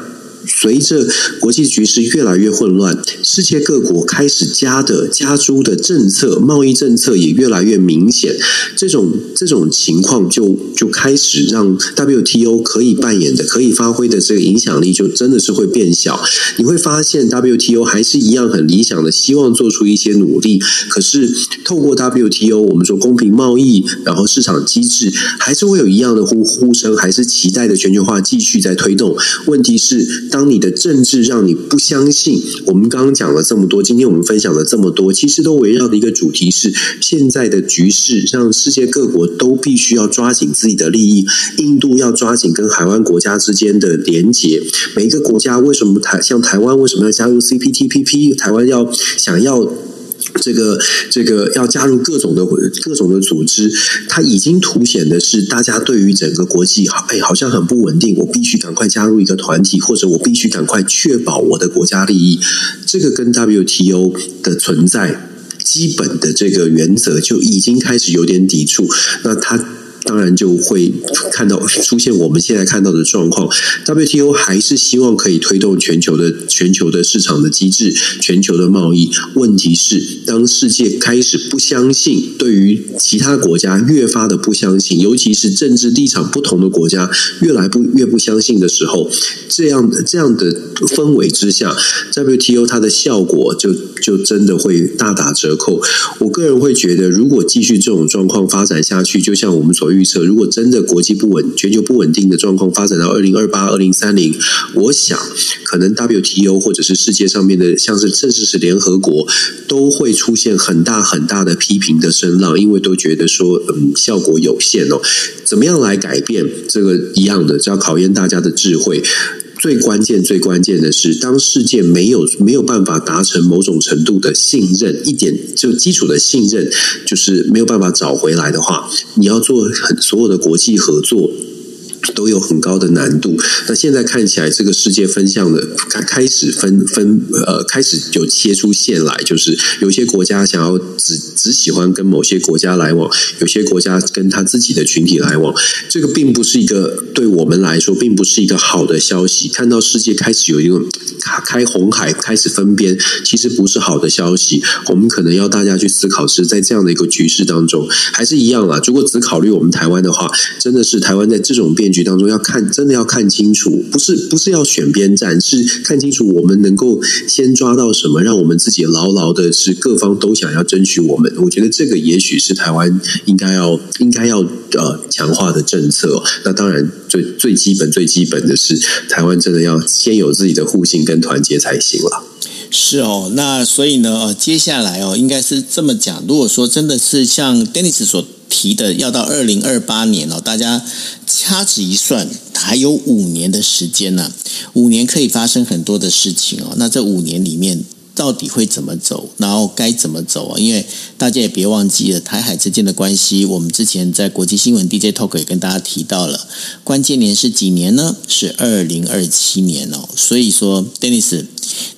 随着国际局势越来越混乱，世界各国开始加的加诸的政策，贸易政策也越来越明显。这种这种情况就就开始让 WTO 可以扮演的、可以发挥的这个影响力，就真的是会变小。你会发现 WTO 还是一样很理想的，希望做出一些努力。可是透过 WTO，我们说公平贸易，然后市场机制，还是会有一样的呼呼声，还是期待的全球化继续在推动。问题是。当你的政治让你不相信，我们刚刚讲了这么多，今天我们分享了这么多，其实都围绕的一个主题是：现在的局势让世界各国都必须要抓紧自己的利益。印度要抓紧跟海湾国家之间的连结。每一个国家为什么台像台湾为什么要加入 CPTPP？台湾要想要。这个这个要加入各种的各种的组织，它已经凸显的是大家对于整个国际好，哎，好像很不稳定。我必须赶快加入一个团体，或者我必须赶快确保我的国家利益。这个跟 WTO 的存在基本的这个原则就已经开始有点抵触。那它。当然就会看到出现我们现在看到的状况。WTO 还是希望可以推动全球的全球的市场的机制、全球的贸易。问题是，当世界开始不相信，对于其他国家越发的不相信，尤其是政治立场不同的国家越来不越不相信的时候，这样的这样的氛围之下，WTO 它的效果就就真的会大打折扣。我个人会觉得，如果继续这种状况发展下去，就像我们所预测，如果真的国际不稳、全球不稳定的状况发展到二零二八、二零三零，我想可能 WTO 或者是世界上面的，像是甚至是联合国，都会出现很大很大的批评的声浪，因为都觉得说，嗯，效果有限哦。怎么样来改变这个一样的，就要考验大家的智慧。最关键、最关键的是，当世界没有没有办法达成某种程度的信任，一点就基础的信任，就是没有办法找回来的话，你要做很所有的国际合作。都有很高的难度。那现在看起来，这个世界分向的开开始分分呃，开始有切出线来，就是有些国家想要只只喜欢跟某些国家来往，有些国家跟他自己的群体来往。这个并不是一个对我们来说，并不是一个好的消息。看到世界开始有一个开红海，开始分边，其实不是好的消息。我们可能要大家去思考，是在这样的一个局势当中，还是一样啦。如果只考虑我们台湾的话，真的是台湾在这种变局当中要看，真的要看清楚，不是不是要选边站，是看清楚我们能够先抓到什么，让我们自己牢牢的是各方都想要争取我们。我觉得这个也许是台湾应该要应该要呃强化的政策。那当然最最基本最基本的是，台湾真的要先有自己的互信跟团结才行了。是哦，那所以呢，接下来哦，应该是这么讲。如果说真的是像 Dennis 所提的，要到二零二八年哦，大家掐指一算，还有五年的时间呢，五年可以发生很多的事情哦。那这五年里面。到底会怎么走？然后该怎么走啊？因为大家也别忘记了台海之间的关系。我们之前在国际新闻 DJ Talk 也跟大家提到了，关键年是几年呢？是二零二七年哦。所以说，Dennis，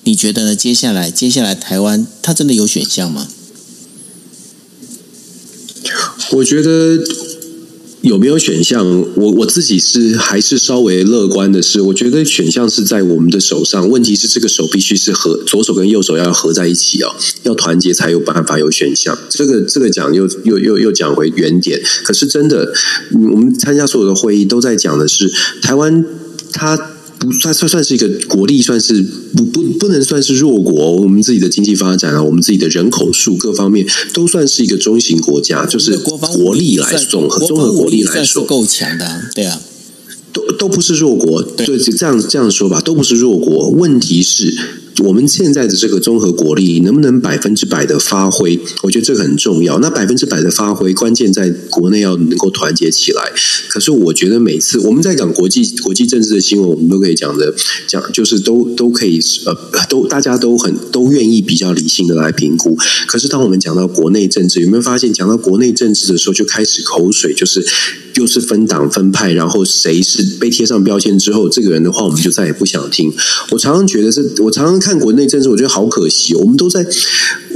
你觉得呢？接下来，接下来台湾它真的有选项吗？我觉得。有没有选项？我我自己是还是稍微乐观的是，我觉得选项是在我们的手上。问题是这个手必须是合左手跟右手要合在一起哦，要团结才有办法有选项。这个这个讲又又又又讲回原点。可是真的，我们参加所有的会议都在讲的是台湾它。不算算算是一个国力，算是不不不能算是弱国。我们自己的经济发展啊，我们自己的人口数各方面都算是一个中型国家，就是国力来综合综合国力来说够强的，对啊，都都不是弱国，对，这样这样说吧，都不是弱国。问题是。我们现在的这个综合国力能不能百分之百的发挥？我觉得这个很重要。那百分之百的发挥，关键在国内要能够团结起来。可是我觉得每次我们在讲国际国际政治的新闻，我们都可以讲的讲，就是都都可以呃，都大家都很都愿意比较理性的来评估。可是当我们讲到国内政治，有没有发现讲到国内政治的时候，就开始口水，就是又是分党分派，然后谁是被贴上标签之后，这个人的话我们就再也不想听。我常常觉得是，我常常。看国内政治，我觉得好可惜。我们都在，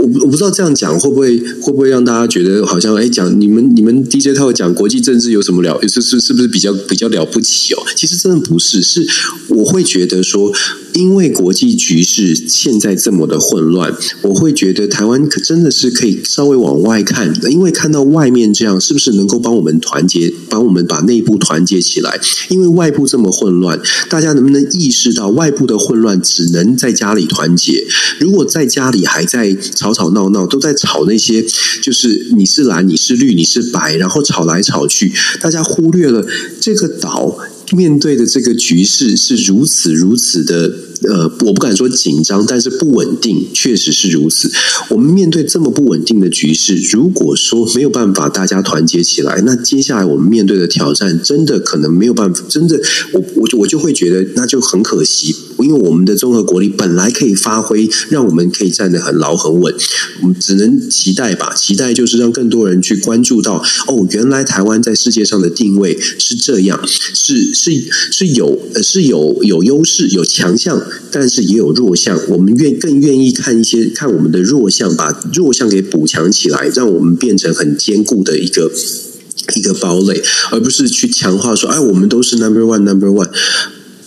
我我不知道这样讲会不会会不会让大家觉得好像哎，讲你们你们 DJ 他会讲国际政治有什么了？是是是不是比较比较了不起哦？其实真的不是，是我会觉得说。因为国际局势现在这么的混乱，我会觉得台湾可真的是可以稍微往外看，因为看到外面这样，是不是能够帮我们团结，帮我们把内部团结起来？因为外部这么混乱，大家能不能意识到外部的混乱只能在家里团结？如果在家里还在吵吵吵闹闹，都在吵那些，就是你是蓝，你是绿，你是白，然后吵来吵去，大家忽略了这个岛。面对的这个局势是如此如此的，呃，我不敢说紧张，但是不稳定，确实是如此。我们面对这么不稳定的局势，如果说没有办法大家团结起来，那接下来我们面对的挑战，真的可能没有办法。真的，我我就我就会觉得那就很可惜，因为我们的综合国力本来可以发挥，让我们可以站得很牢很稳。我们只能期待吧，期待就是让更多人去关注到，哦，原来台湾在世界上的定位是这样，是。是是有是有有优势有强项，但是也有弱项。我们愿更愿意看一些看我们的弱项，把弱项给补强起来，让我们变成很坚固的一个一个堡垒，而不是去强化说，哎，我们都是 number one number one。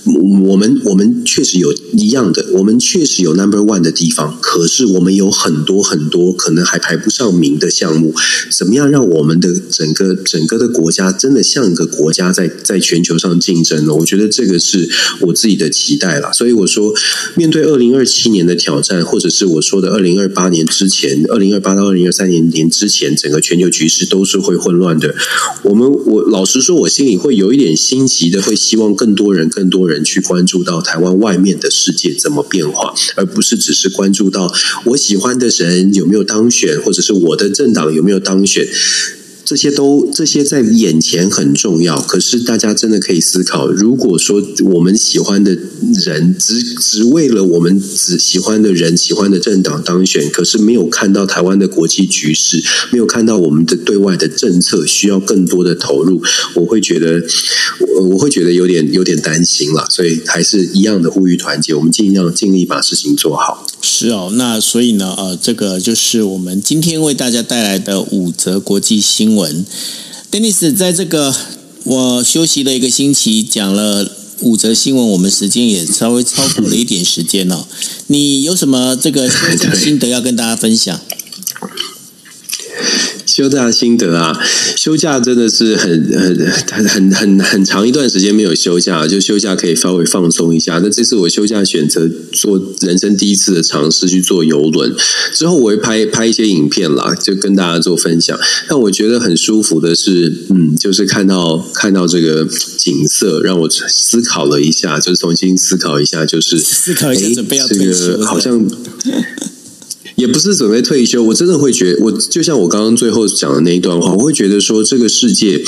我们我们确实有一样的，我们确实有 number one 的地方，可是我们有很多很多可能还排不上名的项目。怎么样让我们的整个整个的国家真的像一个国家在在全球上竞争呢？我觉得这个是我自己的期待啦。所以我说，面对二零二七年的挑战，或者是我说的二零二八年之前，二零二八到二零二三年年之前，整个全球局势都是会混乱的。我们我老实说，我心里会有一点心急的，会希望更多人更多人。人去关注到台湾外面的世界怎么变化，而不是只是关注到我喜欢的人有没有当选，或者是我的政党有没有当选。这些都这些在眼前很重要，可是大家真的可以思考：如果说我们喜欢的人只只为了我们只喜欢的人喜欢的政党当选，可是没有看到台湾的国际局势，没有看到我们的对外的政策需要更多的投入，我会觉得我我会觉得有点有点担心了，所以还是一样的呼吁团结，我们尽量尽力把事情做好。是哦，那所以呢，呃，这个就是我们今天为大家带来的五则国际新闻。Dennis 在这个我休息了一个星期，讲了五则新闻，我们时间也稍微超过了一点时间哦。你有什么这个休假心得要跟大家分享？休假心得啊，休假真的是很很很很很长一段时间没有休假，就休假可以稍微放松一下。那这次我休假选择做人生第一次的尝试去坐游轮，之后我会拍拍一些影片啦，就跟大家做分享。但我觉得很舒服的是，嗯，就是看到看到这个景色，让我思考了一下，就是重新思考一下，就是思考一下准备要退休，这个好像。也不是准备退休，我真的会觉，我就像我刚刚最后讲的那一段话，我会觉得说，这个世界，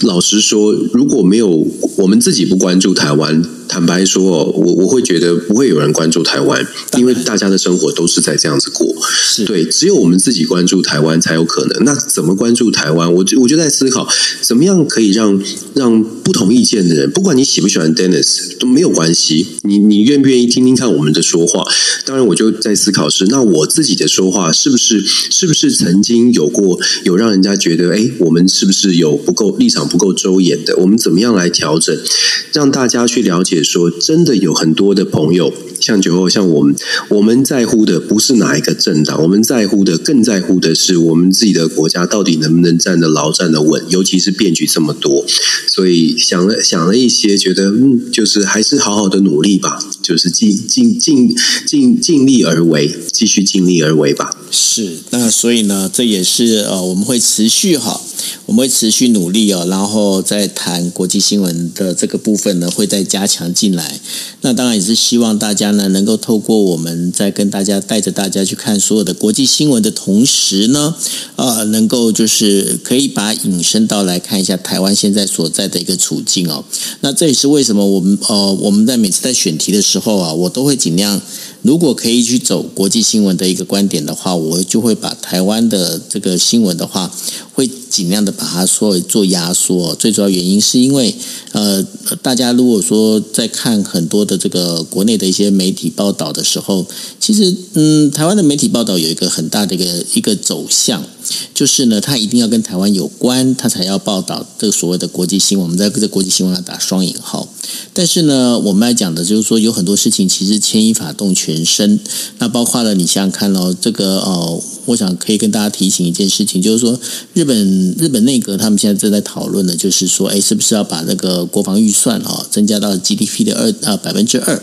老实说，如果没有我们自己不关注台湾。坦白说，我我会觉得不会有人关注台湾，因为大家的生活都是在这样子过。是对，只有我们自己关注台湾才有可能。那怎么关注台湾？我就我就在思考，怎么样可以让让不同意见的人，不管你喜不喜欢 Dennis 都没有关系，你你愿不愿意听听看我们的说话？当然，我就在思考是，那我自己的说话是不是是不是曾经有过有让人家觉得，哎，我们是不是有不够立场不够周延的？我们怎么样来调整，让大家去了解？说真的，有很多的朋友，像酒后，像我们，我们在乎的不是哪一个政党，我们在乎的，更在乎的是我们自己的国家到底能不能站得牢、站得稳。尤其是变局这么多，所以想了想了一些，觉得嗯，就是还是好好的努力吧，就是尽尽尽尽尽力而为，继续尽力而为吧。是，那所以呢，这也是呃，我们会持续哈。我们会持续努力哦，然后再谈国际新闻的这个部分呢，会再加强进来。那当然也是希望大家呢，能够透过我们在跟大家带着大家去看所有的国际新闻的同时呢，呃，能够就是可以把引申到来看一下台湾现在所在的一个处境哦。那这也是为什么我们呃，我们在每次在选题的时候啊，我都会尽量。如果可以去走国际新闻的一个观点的话，我就会把台湾的这个新闻的话，会尽量的把它说做压缩。最主要原因是因为，呃，大家如果说在看很多的这个国内的一些媒体报道的时候，其实，嗯，台湾的媒体报道有一个很大的一个一个走向，就是呢，它一定要跟台湾有关，它才要报道这个所谓的国际新闻。我们在这国际新闻要打双引号。但是呢，我们来讲的就是说，有很多事情其实牵一发动全身。那包括了你想想看哦，这个呃，我想可以跟大家提醒一件事情，就是说，日本日本内阁他们现在正在讨论的，就是说，哎，是不是要把那个国防预算啊增加到 GDP 的二啊百分之二？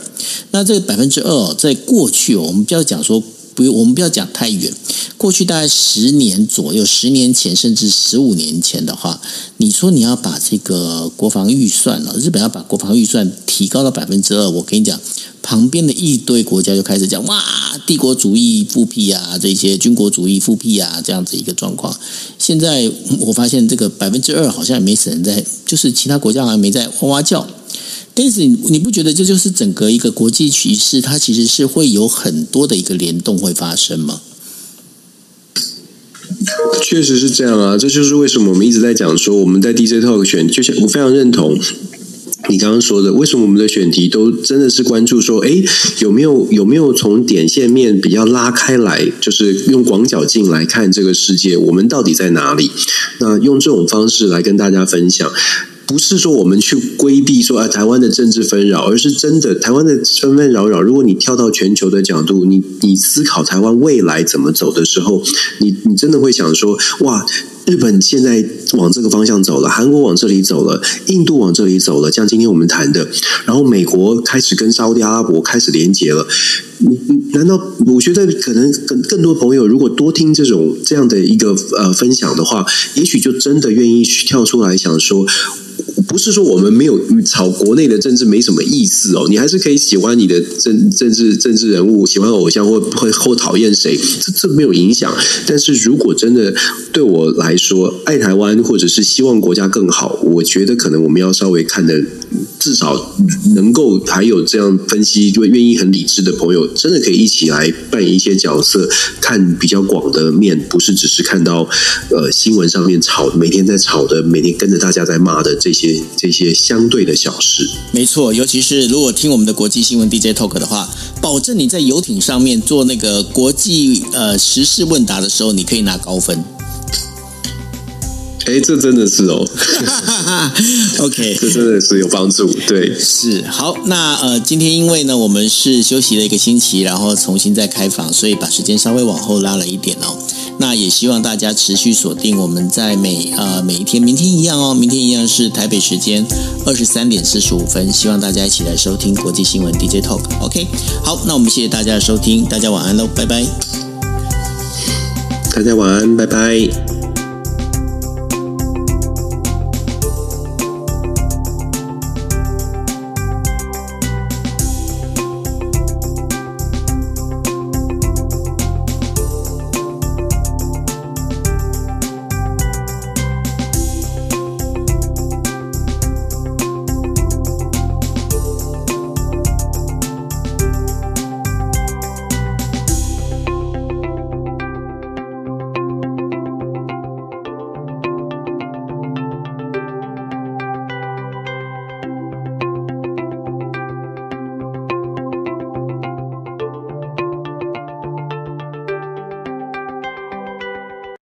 那这个百分之二，在过去我们不要讲说。不，我们不要讲太远。过去大概十年左右，十年前甚至十五年前的话，你说你要把这个国防预算了，日本要把国防预算提高到百分之二，我跟你讲，旁边的一堆国家就开始讲哇，帝国主义复辟啊，这些军国主义复辟啊，这样子一个状况。现在我发现这个百分之二好像也没什么人在，就是其他国家好像没在哇哇叫。但是你你不觉得这就是整个一个国际局势，它其实是会有很多的一个联动会发生吗？确实是这样啊，这就是为什么我们一直在讲说，我们在 DJ Talk 选，就像我非常认同你刚刚说的，为什么我们的选题都真的是关注说，哎，有没有有没有从点线面比较拉开来，就是用广角镜来看这个世界，我们到底在哪里？那用这种方式来跟大家分享。不是说我们去规避说啊台湾的政治纷扰，而是真的台湾的纷纷扰扰。如果你跳到全球的角度，你你思考台湾未来怎么走的时候，你你真的会想说哇。日本现在往这个方向走了，韩国往这里走了，印度往这里走了，像今天我们谈的，然后美国开始跟沙乌地阿拉伯开始连接了。难道我觉得可能更更多朋友如果多听这种这样的一个呃分享的话，也许就真的愿意去跳出来想说。不是说我们没有炒国内的政治没什么意思哦，你还是可以喜欢你的政政治政治人物，喜欢偶像或会或讨厌谁，这这没有影响。但是如果真的对我来说，爱台湾或者是希望国家更好，我觉得可能我们要稍微看的，至少能够还有这样分析，就愿意很理智的朋友，真的可以一起来扮演一些角色，看比较广的面，不是只是看到呃新闻上面吵，每天在吵的，每天跟着大家在骂的这些。这些相对的小事。没错，尤其是如果听我们的国际新闻 DJ Talk 的话，保证你在游艇上面做那个国际呃时事问答的时候，你可以拿高分。哎，这真的是哦，<laughs> OK，<laughs> 这真的是有帮助。对，是好。那呃，今天因为呢，我们是休息了一个星期，然后重新再开房，所以把时间稍微往后拉了一点哦。那也希望大家持续锁定我们在每呃每一天，明天一样哦，明天一样是台北时间二十三点四十五分，希望大家一起来收听国际新闻 DJ Talk。OK，好，那我们谢谢大家的收听，大家晚安喽，拜拜。大家晚安，拜拜。